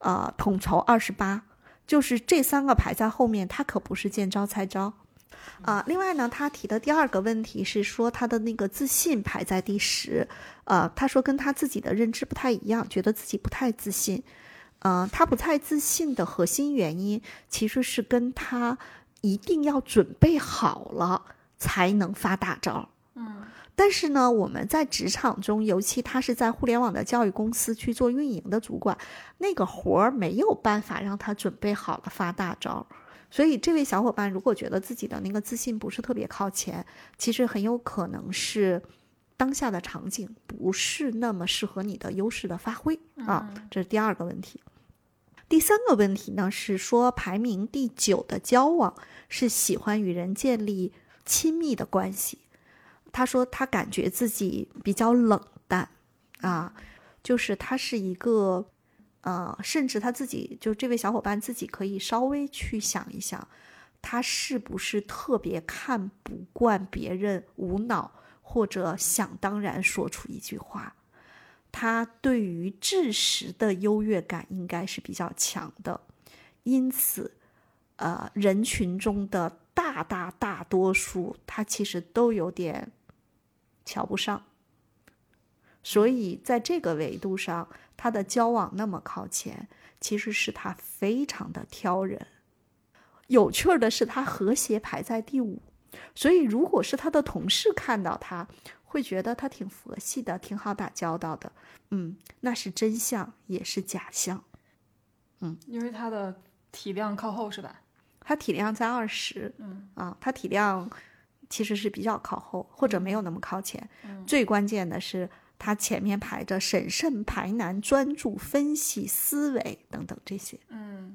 啊，统筹二十八，就是这三个排在后面，他可不是见招拆招。啊，另外呢，他提的第二个问题是说他的那个自信排在第十，呃，他说跟他自己的认知不太一样，觉得自己不太自信。呃，他不太自信的核心原因其实是跟他一定要准备好了才能发大招。嗯但是呢，我们在职场中，尤其他是在互联网的教育公司去做运营的主管，那个活儿没有办法让他准备好了发大招。所以，这位小伙伴如果觉得自己的那个自信不是特别靠前，其实很有可能是当下的场景不是那么适合你的优势的发挥啊，这是第二个问题。第三个问题呢是说，排名第九的交往是喜欢与人建立亲密的关系。他说他感觉自己比较冷淡啊，就是他是一个呃，甚至他自己就这位小伙伴自己可以稍微去想一想，他是不是特别看不惯别人无脑或者想当然说出一句话。他对于知识的优越感应该是比较强的，因此，呃，人群中的大大大多数，他其实都有点瞧不上。所以在这个维度上，他的交往那么靠前，其实是他非常的挑人。有趣儿的是，他和谐排在第五，所以如果是他的同事看到他，会觉得他挺佛系的，挺好打交道的。嗯，那是真相，也是假象。嗯因为他的体量靠后是吧？他体量在二十，嗯啊，他体量其实是比较靠后，或者没有那么靠前。最关键的是，他前面排着审慎、排难、专注、分析、思维等等这些。嗯，